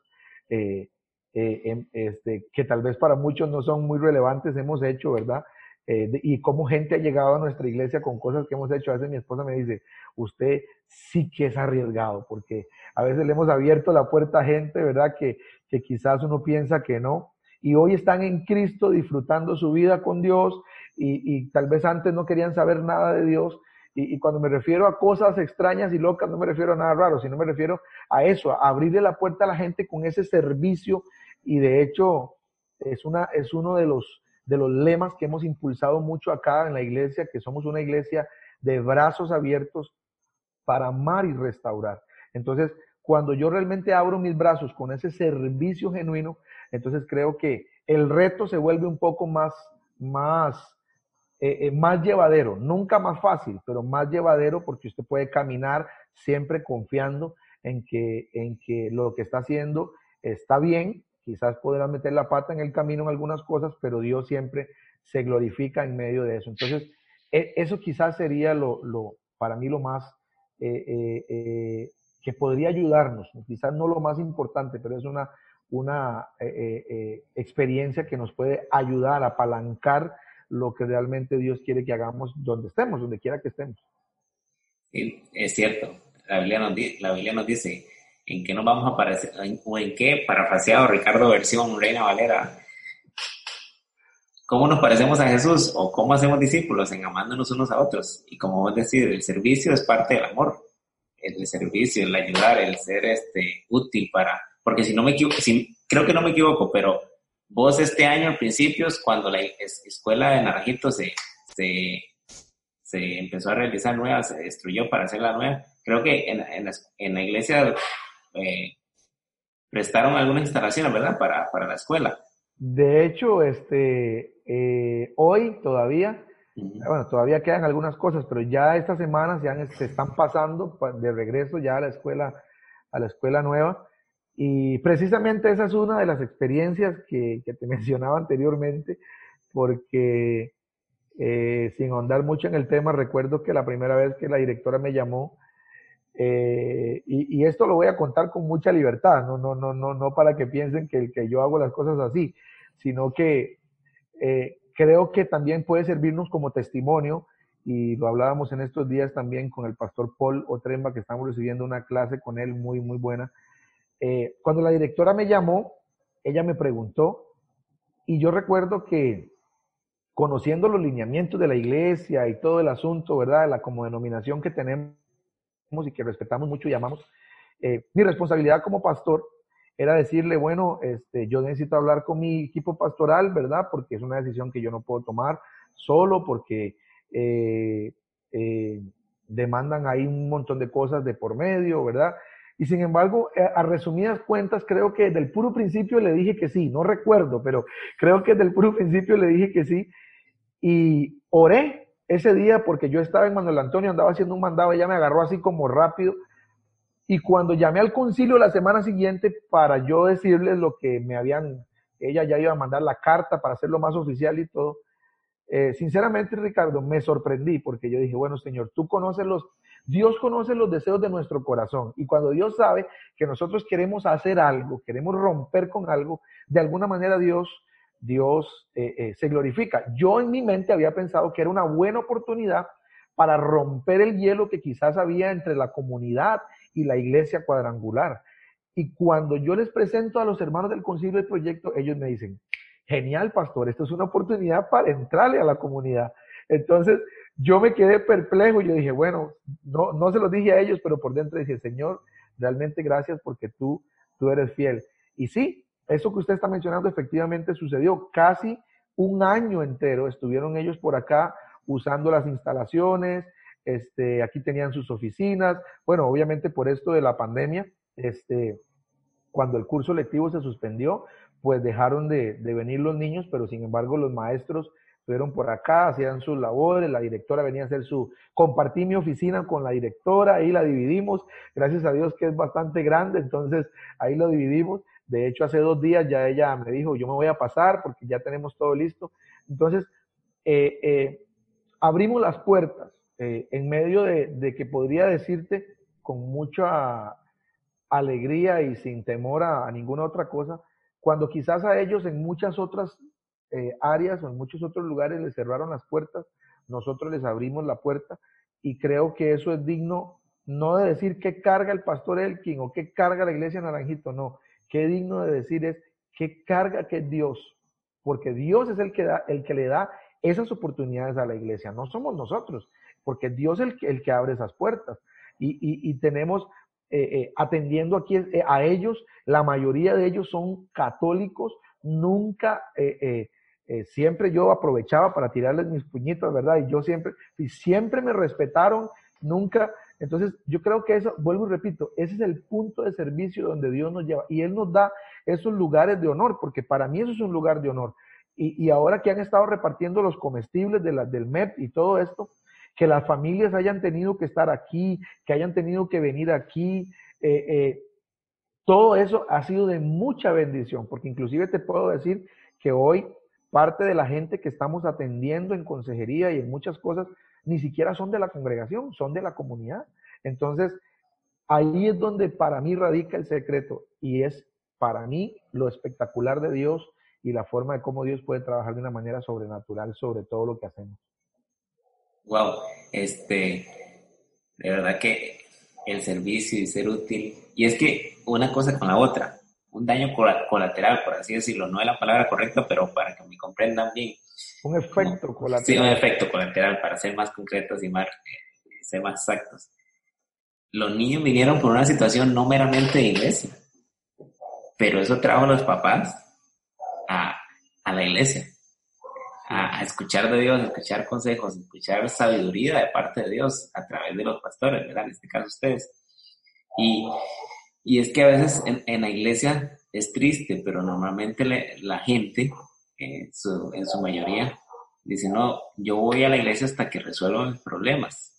eh, eh, em, este, que tal vez para muchos no son muy relevantes hemos hecho, ¿verdad? Eh, y cómo gente ha llegado a nuestra iglesia con cosas que hemos hecho. A veces mi esposa me dice, usted sí que es arriesgado, porque a veces le hemos abierto la puerta a gente, ¿verdad? Que, que quizás uno piensa que no. Y hoy están en Cristo disfrutando su vida con Dios y, y tal vez antes no querían saber nada de Dios y, cuando me refiero a cosas extrañas y locas, no me refiero a nada raro, sino me refiero a eso, a abrirle la puerta a la gente con ese servicio. Y de hecho, es, una, es uno de los, de los lemas que hemos impulsado mucho acá en la iglesia, que somos una iglesia de brazos abiertos para amar y restaurar. Entonces, cuando yo realmente abro mis brazos con ese servicio genuino, entonces creo que el reto se vuelve un poco más, más eh, eh, más llevadero, nunca más fácil, pero más llevadero porque usted puede caminar siempre confiando en que, en que lo que está haciendo está bien, quizás podrá meter la pata en el camino en algunas cosas, pero Dios siempre se glorifica en medio de eso. Entonces, e, eso quizás sería lo, lo, para mí lo más eh, que podría ayudarnos, quizás no lo más importante, pero es una, una experiencia que nos puede ayudar a apalancar lo que realmente Dios quiere que hagamos donde estemos, donde quiera que estemos. Sí, es cierto. La Biblia nos, la Biblia nos dice en qué nos vamos a parecer, o en qué, parafraseado Ricardo versión Reina Valera, cómo nos parecemos a Jesús o cómo hacemos discípulos en amándonos unos a otros. Y como vos decís, el servicio es parte del amor. El servicio, el ayudar, el ser este, útil para... Porque si no me equivoco, si, creo que no me equivoco, pero Vos este año, al principio, cuando la escuela de Naranjito se, se, se, empezó a realizar nueva, se destruyó para hacer la nueva, creo que en, en, la, en la, iglesia eh, prestaron algunas instalaciones, ¿verdad? Para, para la escuela. De hecho, este, eh, hoy todavía, bueno, todavía quedan algunas cosas, pero ya estas semanas ya se están pasando de regreso ya a la escuela, a la escuela nueva. Y precisamente esa es una de las experiencias que, que te <laughs> mencionaba anteriormente, porque eh, sin ahondar mucho en el tema, recuerdo que la primera vez que la directora me llamó, eh, y, y, esto lo voy a contar con mucha libertad, no, no, no, no, no para que piensen que, que yo hago las cosas así, sino que eh, creo que también puede servirnos como testimonio, y lo hablábamos en estos días también con el pastor Paul Otremba, que estamos recibiendo una clase con él muy, muy buena, eh, cuando la directora me llamó, ella me preguntó y yo recuerdo que conociendo los lineamientos de la iglesia y todo el asunto, ¿verdad? La como denominación que tenemos y que respetamos mucho y amamos, eh, mi responsabilidad como pastor era decirle, bueno, este, yo necesito hablar con mi equipo pastoral, ¿verdad? Porque es una decisión que yo no puedo tomar solo, porque eh, eh, demandan ahí un montón de cosas de por medio, ¿verdad? Y sin embargo, a resumidas cuentas, creo que desde el puro principio le dije que sí, no recuerdo, pero creo que desde el puro principio le dije que sí. Y oré ese día porque yo estaba en Manuel Antonio, andaba haciendo un mandado, ella me agarró así como rápido y cuando llamé al concilio la semana siguiente para yo decirles lo que me habían, ella ya iba a mandar la carta para hacerlo más oficial y todo, eh, sinceramente Ricardo, me sorprendí porque yo dije, bueno Señor, tú conoces los, Dios conoce los deseos de nuestro corazón y cuando Dios sabe que nosotros queremos hacer algo, queremos romper con algo, de alguna manera Dios, Dios eh, eh, se glorifica. Yo en mi mente había pensado que era una buena oportunidad para romper el hielo que quizás había entre la comunidad y la iglesia cuadrangular. Y cuando yo les presento a los hermanos del concilio el proyecto, ellos me dicen, genial, pastor, esto es una oportunidad para entrarle a la comunidad. Entonces, yo me quedé perplejo y yo dije, bueno, no, no se lo dije a ellos, pero por dentro dije, Señor, realmente gracias porque tú, tú eres fiel. Y sí, eso que usted está mencionando efectivamente sucedió. Casi un año entero estuvieron ellos por acá usando las instalaciones, este, aquí tenían sus oficinas. Bueno, obviamente por esto de la pandemia, este, cuando el curso lectivo se suspendió, pues dejaron de, de venir los niños, pero sin embargo los maestros estuvieron por acá, hacían sus labores, la directora venía a hacer su, compartí mi oficina con la directora, ahí la dividimos, gracias a Dios que es bastante grande, entonces ahí lo dividimos. De hecho, hace dos días ya ella me dijo, yo me voy a pasar porque ya tenemos todo listo. Entonces, eh, eh, abrimos las puertas eh, en medio de, que podría decirte con mucha alegría y sin temor a, ninguna otra cosa, cuando quizás a ellos en muchas otras eh, áreas o en muchos otros lugares les cerraron las puertas, nosotros les abrimos la puerta y creo que eso es digno no de decir qué carga el pastor Elkin o qué carga la iglesia Naranjito, no, qué digno de decir es qué carga que Dios, porque Dios es el que, da, el que le da esas oportunidades a la iglesia, no somos nosotros porque Dios es el que abre esas puertas. Y, tenemos eh, eh, atendiendo aquí eh, a ellos, la mayoría de ellos son católicos, nunca, siempre yo aprovechaba para tirarles mis puñitos, ¿verdad? Y yo siempre, siempre me respetaron, nunca, entonces yo creo que eso, vuelvo y repito, ese es el punto de servicio donde Dios nos lleva. Y Él nos da esos lugares de honor, porque para mí eso es un lugar de honor. Y, ahora que han estado repartiendo los comestibles de del MEP y todo esto, que las familias hayan tenido que estar aquí, que hayan tenido que venir aquí. Eh, eh, todo eso ha sido de mucha bendición, porque inclusive te puedo decir que hoy parte de la gente que estamos atendiendo en consejería y en muchas cosas, ni siquiera son de la congregación, son de la comunidad. Entonces, ahí es donde para mí radica el secreto y es para mí lo espectacular de Dios y la forma de cómo Dios puede trabajar de una manera sobrenatural sobre todo lo que hacemos wow, este, de verdad que el servicio y ser útil, y es que una cosa con la otra, un daño colateral, por así decirlo, no es la palabra correcta, pero para que me comprendan bien. Un efecto colateral. Sí, un efecto colateral, para ser más concretos y más, eh, ser más exactos. Los niños vinieron por una situación no meramente de iglesia, pero eso trajo a los papás a, a la iglesia a, escuchar de Dios, a escuchar consejos, a escuchar sabiduría de parte de Dios a través de los pastores, ¿verdad? En este caso ustedes. Y, y es que a veces en, la iglesia es triste, pero normalmente la gente, en su, en su mayoría, dice, no, yo voy a la iglesia hasta que resuelva mis problemas.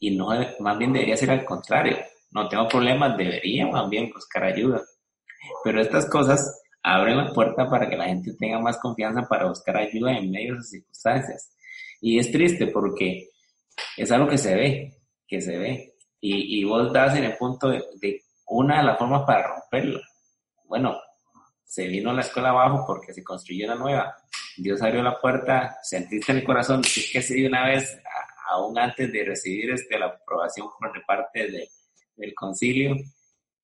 Y no, más bien debería ser al contrario. No tengo problemas, debería más bien buscar ayuda. Pero estas cosas abren la puerta para que la gente tenga más confianza para buscar ayuda en medio de esas circunstancias. Y es triste porque es algo que se ve, que se ve. Y, y vos das en el punto de, una de las formas para romperlo. Bueno, se vino la escuela abajo porque se construyó una nueva. Dios abrió la puerta, sentiste en el corazón, decir que sí de una vez, aún antes de recibir este, la aprobación por parte de, del concilio,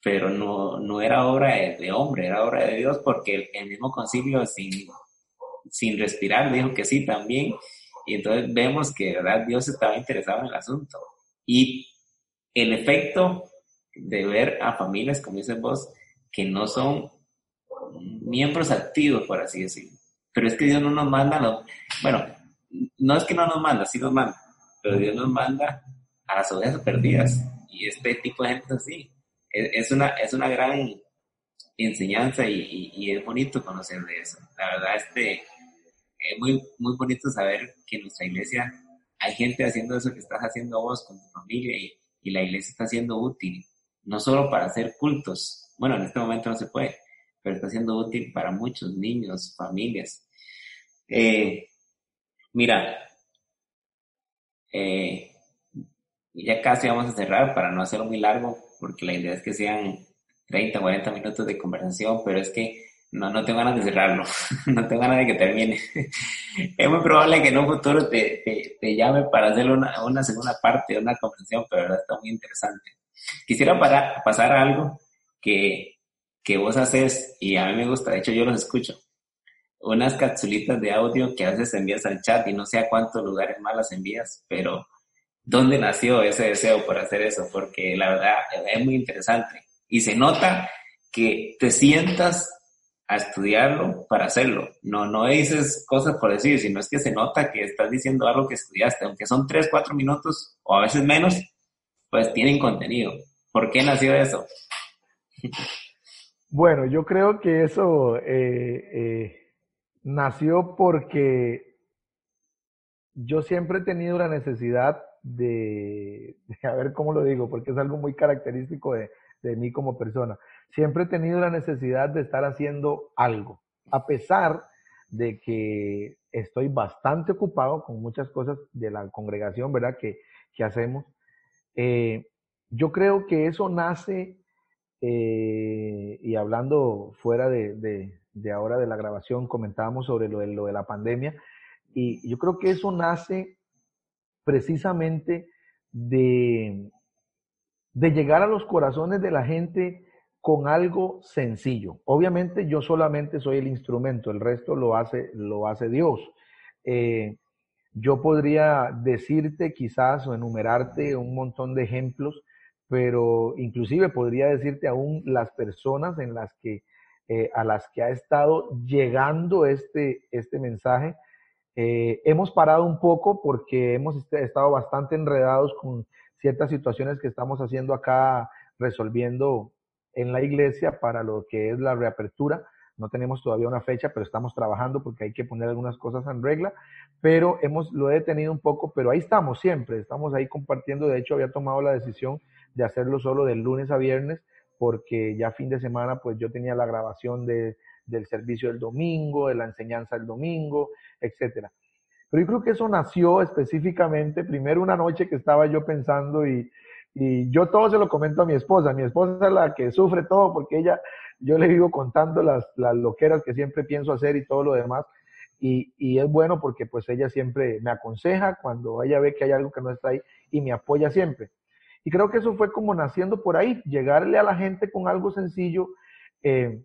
pero no, no era obra de, hombre, era obra de Dios porque el, mismo concilio sin, sin respirar dijo que sí también. Y entonces vemos que verdad Dios estaba interesado en el asunto. Y el efecto de ver a familias, como dices vos, que no son miembros activos, por así decirlo. Pero es que Dios no nos manda, los, bueno, no es que no nos manda, sí nos manda, pero Dios nos manda a las ovejas perdidas. Y este tipo de gente así. Es, una, es una gran enseñanza y, es bonito conocer de eso. La verdad, este, es muy, muy bonito saber que en nuestra iglesia hay gente haciendo eso que estás haciendo vos con tu familia y, y la iglesia está siendo útil, no solo para hacer cultos, bueno, en este momento no se puede, pero está siendo útil para muchos niños, familias. Eh, mira, eh, ya casi vamos a cerrar para no hacerlo muy largo, porque la idea es que sean 30, 40 minutos de conversación, pero es que no, no tengo ganas de cerrarlo, <laughs> no tengo ganas de que termine. <laughs> es muy probable que en un futuro te, te, llame para hacer una, una, segunda parte de una conversación, pero verdad está muy interesante. Quisiera para, pasar a algo que, que vos haces y a mí me gusta, de hecho yo los escucho, unas capsulitas de audio que a veces envías al chat y no sé a cuántos lugares más las envías, pero ¿dónde nació ese deseo por hacer eso? Porque la verdad es muy interesante y se nota que te sientas a estudiarlo para hacerlo. No, no dices cosas por decir, sino es que se nota que estás diciendo algo que estudiaste, aunque son tres, cuatro minutos o a veces menos, pues tienen contenido. ¿Por qué nació eso? <laughs> Bueno, yo creo que eso eh, eh, nació porque yo siempre he tenido la necesidad de, a ver cómo lo digo, porque es algo muy característico de, de mí como persona. Siempre he tenido la necesidad de estar haciendo algo, a pesar de que estoy bastante ocupado con muchas cosas de la congregación, ¿verdad? Que, que hacemos. Eh, yo creo que eso nace eh, y hablando fuera de, de, ahora de la grabación, comentábamos sobre lo de, lo de la pandemia, y yo creo que eso nace precisamente de, de llegar a los corazones de la gente con algo sencillo. Obviamente yo solamente soy el instrumento, el resto lo hace, lo hace Dios. Eh, yo podría decirte quizás o enumerarte un montón de ejemplos pero inclusive podría decirte aún las personas en las que, eh, a las que ha estado llegando este, este mensaje. Eh, hemos parado un poco porque hemos estado bastante enredados con ciertas situaciones que estamos haciendo acá, resolviendo en la iglesia para lo que es la reapertura. No tenemos todavía una fecha, pero estamos trabajando porque hay que poner algunas cosas en regla. Pero hemos, lo he detenido un poco, pero ahí estamos siempre, estamos ahí compartiendo. De hecho, había tomado la decisión de hacerlo solo de lunes a viernes, porque ya fin de semana pues yo tenía la grabación de, del servicio del domingo, de la enseñanza del domingo, etcétera. Pero yo creo que eso nació específicamente, primero una noche que estaba yo pensando y, yo todo se lo comento a mi esposa. Mi esposa es la que sufre todo porque ella, yo le vivo contando las, loqueras que siempre pienso hacer y todo lo demás. Y, y, es bueno porque pues ella siempre me aconseja cuando ella ve que hay algo que no está ahí y me apoya siempre. Y creo que eso fue como naciendo por ahí, llegarle a la gente con algo sencillo, eh,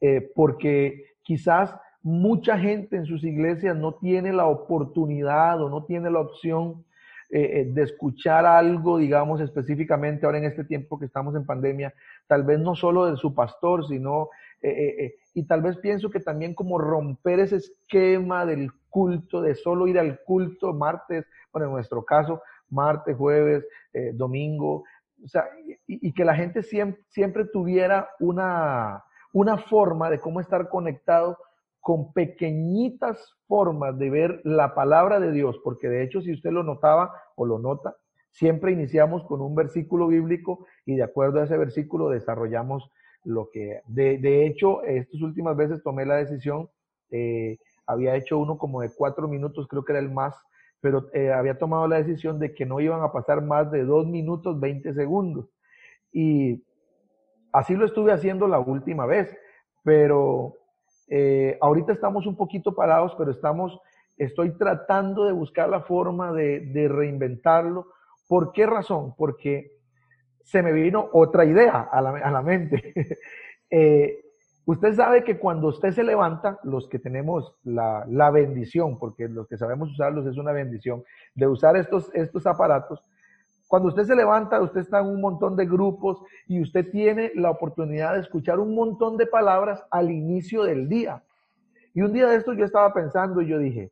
eh, porque quizás mucha gente en sus iglesias no tiene la oportunidad o no tiene la opción eh, de escuchar algo, digamos, específicamente ahora en este tiempo que estamos en pandemia, tal vez no solo de su pastor, sino, y tal vez pienso que también como romper ese esquema del culto, de solo ir al culto martes, bueno, en nuestro caso, martes, jueves, eh, domingo, o sea, y, que la gente siempre, siempre tuviera una, una forma de cómo estar conectado con pequeñitas formas de ver la palabra de Dios, porque de hecho si usted lo notaba o lo nota, siempre iniciamos con un versículo bíblico y de acuerdo a ese versículo desarrollamos lo que... De, de hecho, estas últimas veces tomé la decisión, eh, había hecho uno como de cuatro minutos, creo que era el más pero eh, había tomado la decisión de que no iban a pasar más de dos minutos 20 segundos. Y así lo estuve haciendo la última vez, pero eh, ahorita estamos un poquito parados, pero estamos, estoy tratando de buscar la forma de, reinventarlo. ¿Por qué razón? Porque se me vino otra idea a la, a la mente. <laughs> eh, Usted sabe que cuando usted se levanta, los que tenemos la, la, bendición, porque los que sabemos usarlos es una bendición, de usar estos, estos aparatos, cuando usted se levanta, usted está en un montón de grupos y usted tiene la oportunidad de escuchar un montón de palabras al inicio del día. Y un día de esto yo estaba pensando y yo dije,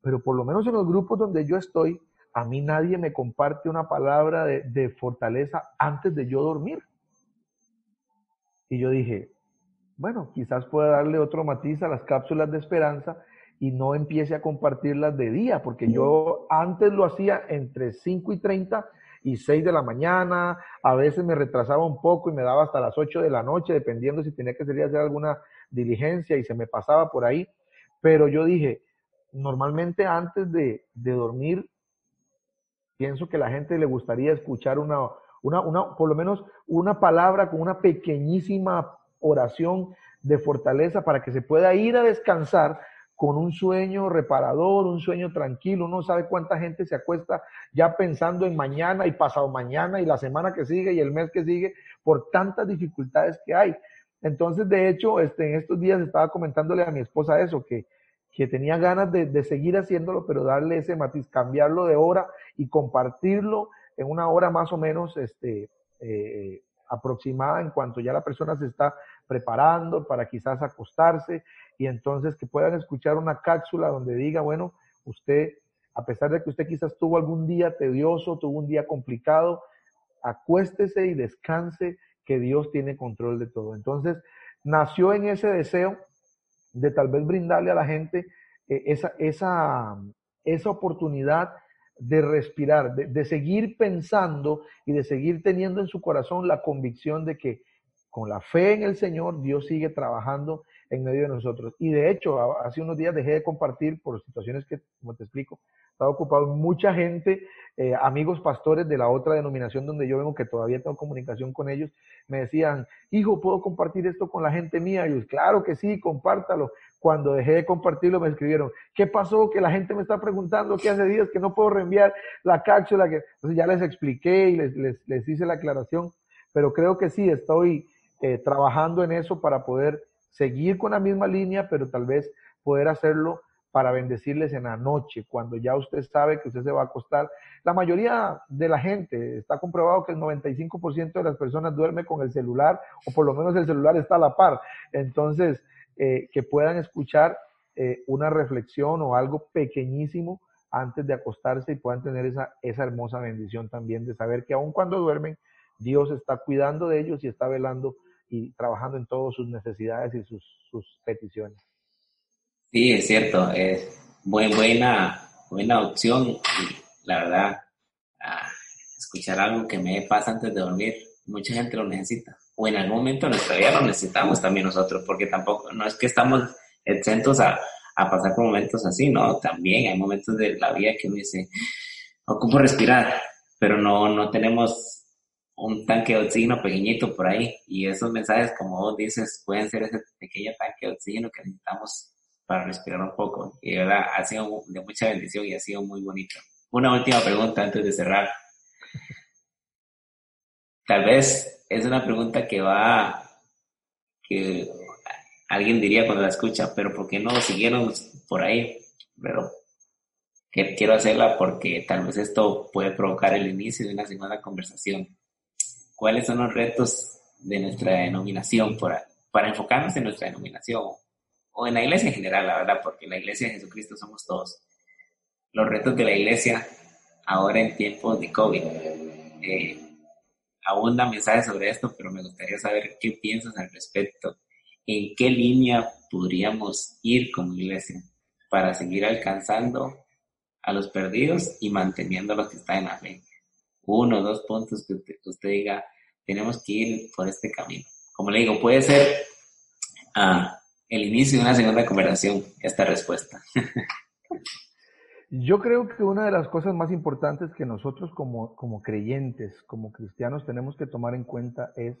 pero por lo menos en los grupos donde yo estoy, a mí nadie me comparte una palabra de, de fortaleza antes de yo dormir. Y yo dije, bueno, quizás pueda darle otro matiz a las cápsulas de esperanza y no empiece a compartirlas de día, porque yo antes lo hacía entre 5 y 30 y 6 de la mañana, a veces me retrasaba un poco y me daba hasta las 8 de la noche, dependiendo si tenía que salir a hacer alguna diligencia y se me pasaba por ahí. Pero yo dije, normalmente antes de, de dormir, pienso que a la gente le gustaría escuchar una, una, una, por lo menos una palabra con una pequeñísima oración de fortaleza para que se pueda ir a descansar con un sueño reparador, un sueño tranquilo. Uno sabe cuánta gente se acuesta ya pensando en mañana y pasado mañana y la semana que sigue y el mes que sigue por tantas dificultades que hay. Entonces, de hecho, este, en estos días estaba comentándole a mi esposa eso, que, que tenía ganas de, de seguir haciéndolo, pero darle ese matiz, cambiarlo de hora y compartirlo en una hora más o menos este, eh, aproximada en cuanto ya la persona se está preparando para quizás acostarse y entonces que puedan escuchar una cápsula donde diga, bueno, usted, a pesar de que usted quizás tuvo algún día tedioso, tuvo un día complicado, acuéstese y descanse que Dios tiene control de todo. Entonces, nació en ese deseo de tal vez brindarle a la gente eh, esa, esa, esa oportunidad de respirar, de, de, seguir pensando y de seguir teniendo en su corazón la convicción de que con la fe en el Señor Dios sigue trabajando en medio de nosotros. Y de hecho, hace unos días dejé de compartir por situaciones que, como te explico, estaba ocupado mucha gente, eh, amigos pastores de la otra denominación donde yo vengo, que todavía tengo comunicación con ellos, me decían, hijo, ¿puedo compartir esto con la gente mía? Y yo, claro que sí, compártalo. Cuando dejé de compartirlo, me escribieron, ¿qué pasó? Que la gente me está preguntando que hace días que no puedo reenviar la cápsula. Que... Entonces ya les expliqué y les, les, les hice la aclaración, pero creo que sí, estoy eh, trabajando en eso para poder seguir con la misma línea, pero tal vez poder hacerlo para bendecirles en la noche, cuando ya usted sabe que usted se va a acostar. La mayoría de la gente, está comprobado que el 95% de las personas duerme con el celular, o por lo menos el celular está a la par. Entonces, eh, que puedan escuchar eh, una reflexión o algo pequeñísimo antes de acostarse y puedan tener esa, esa hermosa bendición también de saber que aun cuando duermen, Dios está cuidando de ellos y está velando y trabajando en todas sus necesidades y sus, sus peticiones. Sí, es cierto, es muy buena, buena opción y la verdad, escuchar algo que me pasa antes de dormir, mucha gente lo necesita. O en algún momento de nuestra vida lo necesitamos también nosotros, porque tampoco, no es que estamos exentos a, a pasar por momentos así, ¿no? También hay momentos de la vida que uno dice, ocupo respirar, pero no, no tenemos un tanque de oxígeno pequeñito por ahí y esos mensajes, como vos dices, pueden ser ese pequeño tanque de oxígeno que necesitamos para respirar un poco. Y verdad, ha sido de mucha bendición y ha sido muy bonito. Una última pregunta antes de cerrar. Tal vez es una pregunta que va, que alguien diría cuando la escucha, pero ¿por qué no siguieron por ahí? Pero quiero hacerla porque tal vez esto puede provocar el inicio de una segunda conversación cuáles son los retos de nuestra denominación para, enfocarnos en nuestra denominación o en la iglesia en general, la verdad, porque la iglesia de Jesucristo somos todos. Los retos de la iglesia ahora en tiempos de COVID. Eh, abunda mensajes sobre esto, pero me gustaría saber qué piensas al respecto. ¿En qué línea podríamos ir como iglesia para seguir alcanzando a los perdidos y manteniendo a los que están en la fe? Uno o dos puntos que usted, diga, tenemos que ir por este camino. Como le digo, puede ser ah, el inicio de una segunda conversación esta respuesta. Yo creo que una de las cosas más importantes que nosotros como, como creyentes, como cristianos, tenemos que tomar en cuenta es,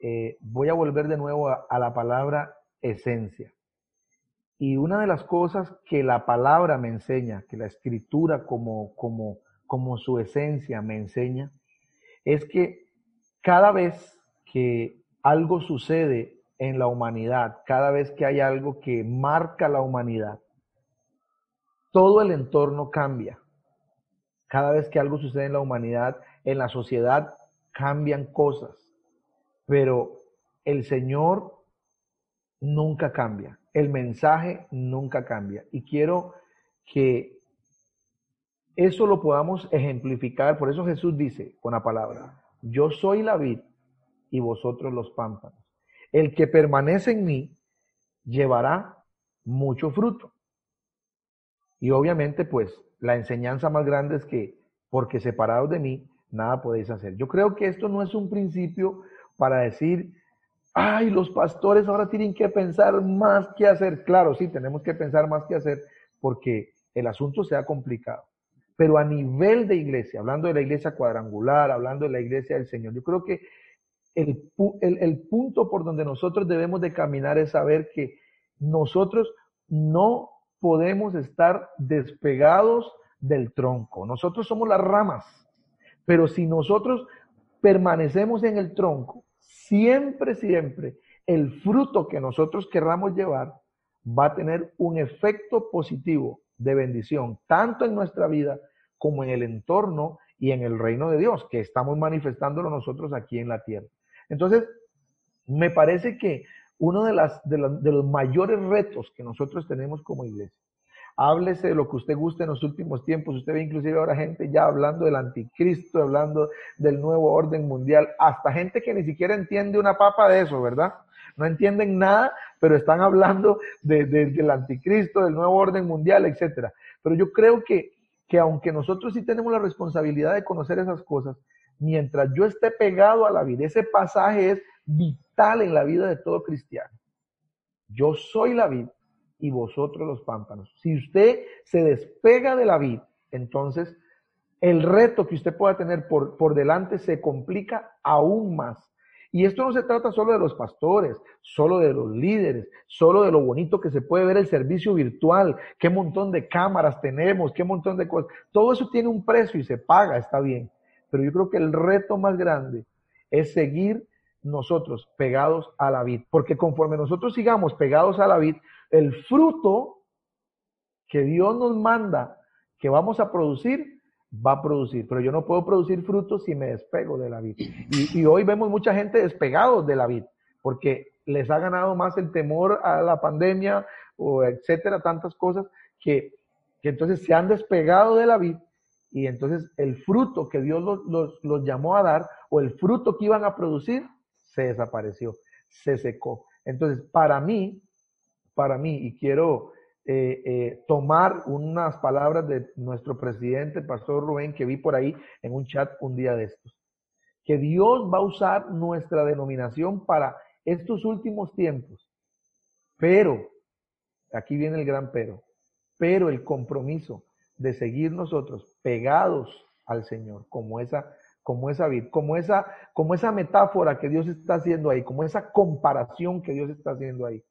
eh, voy a volver de nuevo a, a la palabra esencia. Y una de las cosas que la palabra me enseña, que la escritura como, como, como su esencia me enseña, es que cada vez que algo sucede en la humanidad, cada vez que hay algo que marca la humanidad, todo el entorno cambia. Cada vez que algo sucede en la humanidad, en la sociedad, cambian cosas. Pero el Señor nunca cambia. El mensaje nunca cambia. Y quiero que eso lo podamos ejemplificar. Por eso Jesús dice con la palabra, yo soy la vid y vosotros los pámpanos. El que permanece en mí llevará mucho fruto. Y obviamente, pues, la enseñanza más grande es que, porque separados de mí, nada podéis hacer. Yo creo que esto no es un principio para decir, ay, los pastores ahora tienen que pensar más que hacer. Claro, sí, tenemos que pensar más que hacer porque el asunto se ha complicado. Pero a nivel de iglesia, hablando de la iglesia cuadrangular, hablando de la iglesia del Señor, yo creo que el, el, punto por donde nosotros debemos de caminar es saber que nosotros no podemos estar despegados del tronco. Nosotros somos las ramas, pero si nosotros permanecemos en el tronco, siempre, siempre, el fruto que nosotros querramos llevar va a tener un efecto positivo de bendición, tanto en nuestra vida como en el entorno y en el reino de Dios, que estamos manifestándolo nosotros aquí en la tierra. Entonces, me parece que uno de, las, de, los mayores retos que nosotros tenemos como iglesia, háblese de lo que usted guste en los últimos tiempos, usted ve inclusive ahora gente ya hablando del anticristo, hablando del nuevo orden mundial, hasta gente que ni siquiera entiende una papa de eso, ¿verdad? No entienden nada, pero están hablando del anticristo, del nuevo orden mundial, etcétera. Pero yo creo que, que aunque nosotros sí tenemos la responsabilidad de conocer esas cosas, mientras yo esté pegado a la vida. Ese pasaje es vital en la vida de todo cristiano. Yo soy la vid y vosotros los pámpanos. Si usted se despega de la vid, entonces el reto que usted pueda tener por, por delante se complica aún más. Y esto no se trata solo de los pastores, solo de los líderes, solo de lo bonito que se puede ver el servicio virtual, qué montón de cámaras tenemos, qué montón de cosas. Todo eso tiene un precio y se paga, está bien. Pero yo creo que el reto más grande es seguir nosotros pegados a la vid, porque conforme nosotros sigamos pegados a la vid, el fruto que Dios nos manda que vamos a producir, va a producir. Pero yo no puedo producir frutos si me despego de la vid. Y, hoy vemos mucha gente despegados de la vid, porque les ha ganado más el temor a la pandemia o etcétera, tantas cosas, que, que entonces se han despegado de la vid y entonces el fruto que Dios los, llamó a dar o el fruto que iban a producir se desapareció, se secó. Entonces, para mí, para mí, y quiero eh, eh, tomar unas palabras de nuestro presidente, Pastor Rubén, que vi por ahí en un chat un día de estos, que Dios va a usar nuestra denominación para estos últimos tiempos, pero, aquí viene el gran pero, pero el compromiso de seguir nosotros pegados al Señor, como esa, como esa vid, como esa, como esa metáfora que Dios está haciendo ahí, como esa comparación que Dios está haciendo ahí.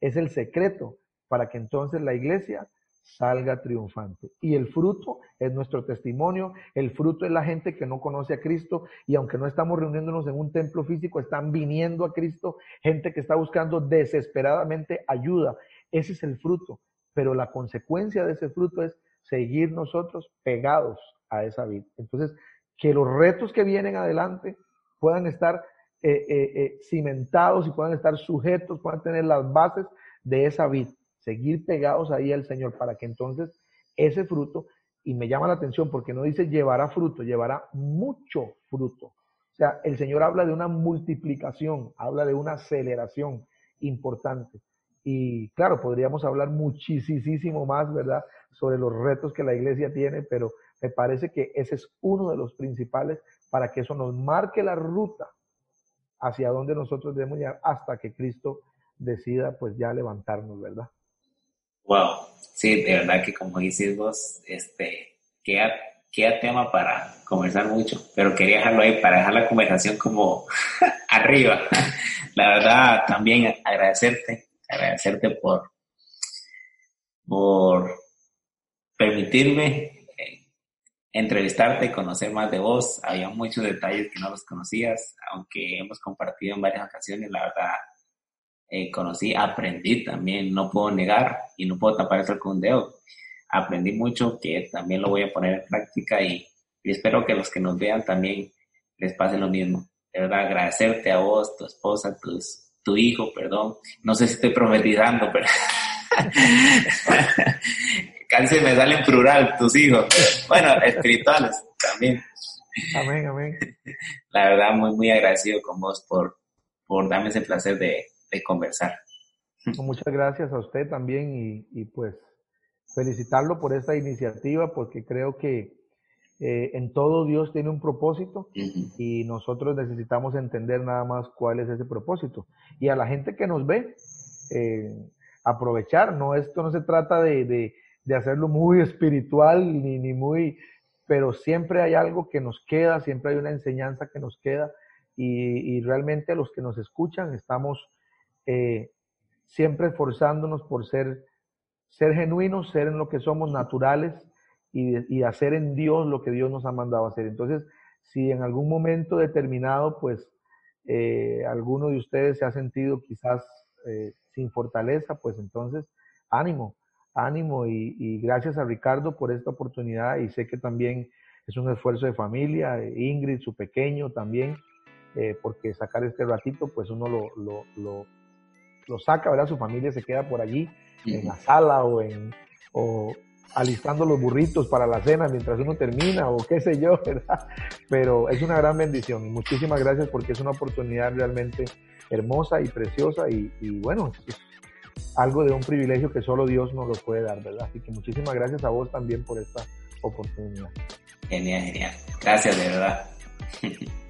Es el secreto para que entonces la iglesia salga triunfante. Y el fruto es nuestro testimonio, el fruto es la gente que no conoce a Cristo y aunque no estamos reuniéndonos en un templo físico, están viniendo a Cristo, gente que está buscando desesperadamente ayuda. Ese es el fruto, pero la consecuencia de ese fruto es seguir nosotros pegados a esa vida. Entonces, que los retos que vienen adelante puedan estar eh, eh, eh, cimentados y puedan estar sujetos, puedan tener las bases de esa vida. Seguir pegados ahí al Señor para que entonces ese fruto, y me llama la atención porque no dice llevará fruto, llevará mucho fruto. O sea, el Señor habla de una multiplicación, habla de una aceleración importante. Y claro, podríamos hablar muchísimo más, ¿verdad? sobre los retos que la iglesia tiene, pero me parece que ese es uno de los principales para que eso nos marque la ruta hacia donde nosotros debemos llegar hasta que Cristo decida pues ya levantarnos, ¿verdad? Wow, sí, de verdad que como dices vos, este, queda, queda tema para conversar mucho, pero quería dejarlo ahí para dejar la conversación como <laughs> arriba. La verdad, también agradecerte, agradecerte por, por permitirme eh, entrevistarte y conocer más de vos. Había muchos detalles que no los conocías, aunque hemos compartido en varias ocasiones, la verdad, eh, conocí, aprendí también, no puedo negar y no puedo tapar eso con un dedo. Aprendí mucho que también lo voy a poner en práctica y, espero que los que nos vean también les pase lo mismo. De verdad, agradecerte a vos, tu esposa, tus, tu hijo, perdón. No sé si estoy profetizando, pero <laughs> casi me sale en plural tus hijos. Bueno, espirituales también. Amén, amén. La verdad, muy, muy agradecido con vos por, por darme ese placer de, de conversar. Muchas gracias a usted también y, y, pues felicitarlo por esta iniciativa porque creo que eh, en todo Dios tiene un propósito y nosotros necesitamos entender nada más cuál es ese propósito. Y a la gente que nos ve, eh, aprovechar, no, esto no se trata de, de, de hacerlo muy <laughs> espiritual ni, ni muy pero siempre hay algo que nos queda, siempre hay una enseñanza que nos queda y, realmente los que nos escuchan estamos eh, siempre esforzándonos por ser, ser genuinos, ser en lo que somos naturales y, hacer en Dios lo que Dios nos ha mandado hacer. Entonces, si en algún momento determinado, pues eh, alguno de ustedes se ha sentido quizás eh, sin fortaleza, pues entonces ánimo, ánimo y, gracias a Ricardo por esta oportunidad y sé que también es un esfuerzo de familia, Ingrid, su pequeño también, eh, porque sacar este ratito, pues uno lo, lo, lo, saca, ¿verdad? Su familia se queda por allí, en la sala o, en, o alistando los burritos para la cena mientras uno termina o qué sé yo, <laughs> ¿verdad? Pero es una gran bendición y muchísimas gracias porque es una oportunidad realmente hermosa y preciosa y, y bueno, algo de un privilegio que solo Dios nos lo puede dar, ¿verdad? Así que muchísimas gracias a vos también por esta oportunidad. Genial, genial. Gracias, de verdad. <laughs>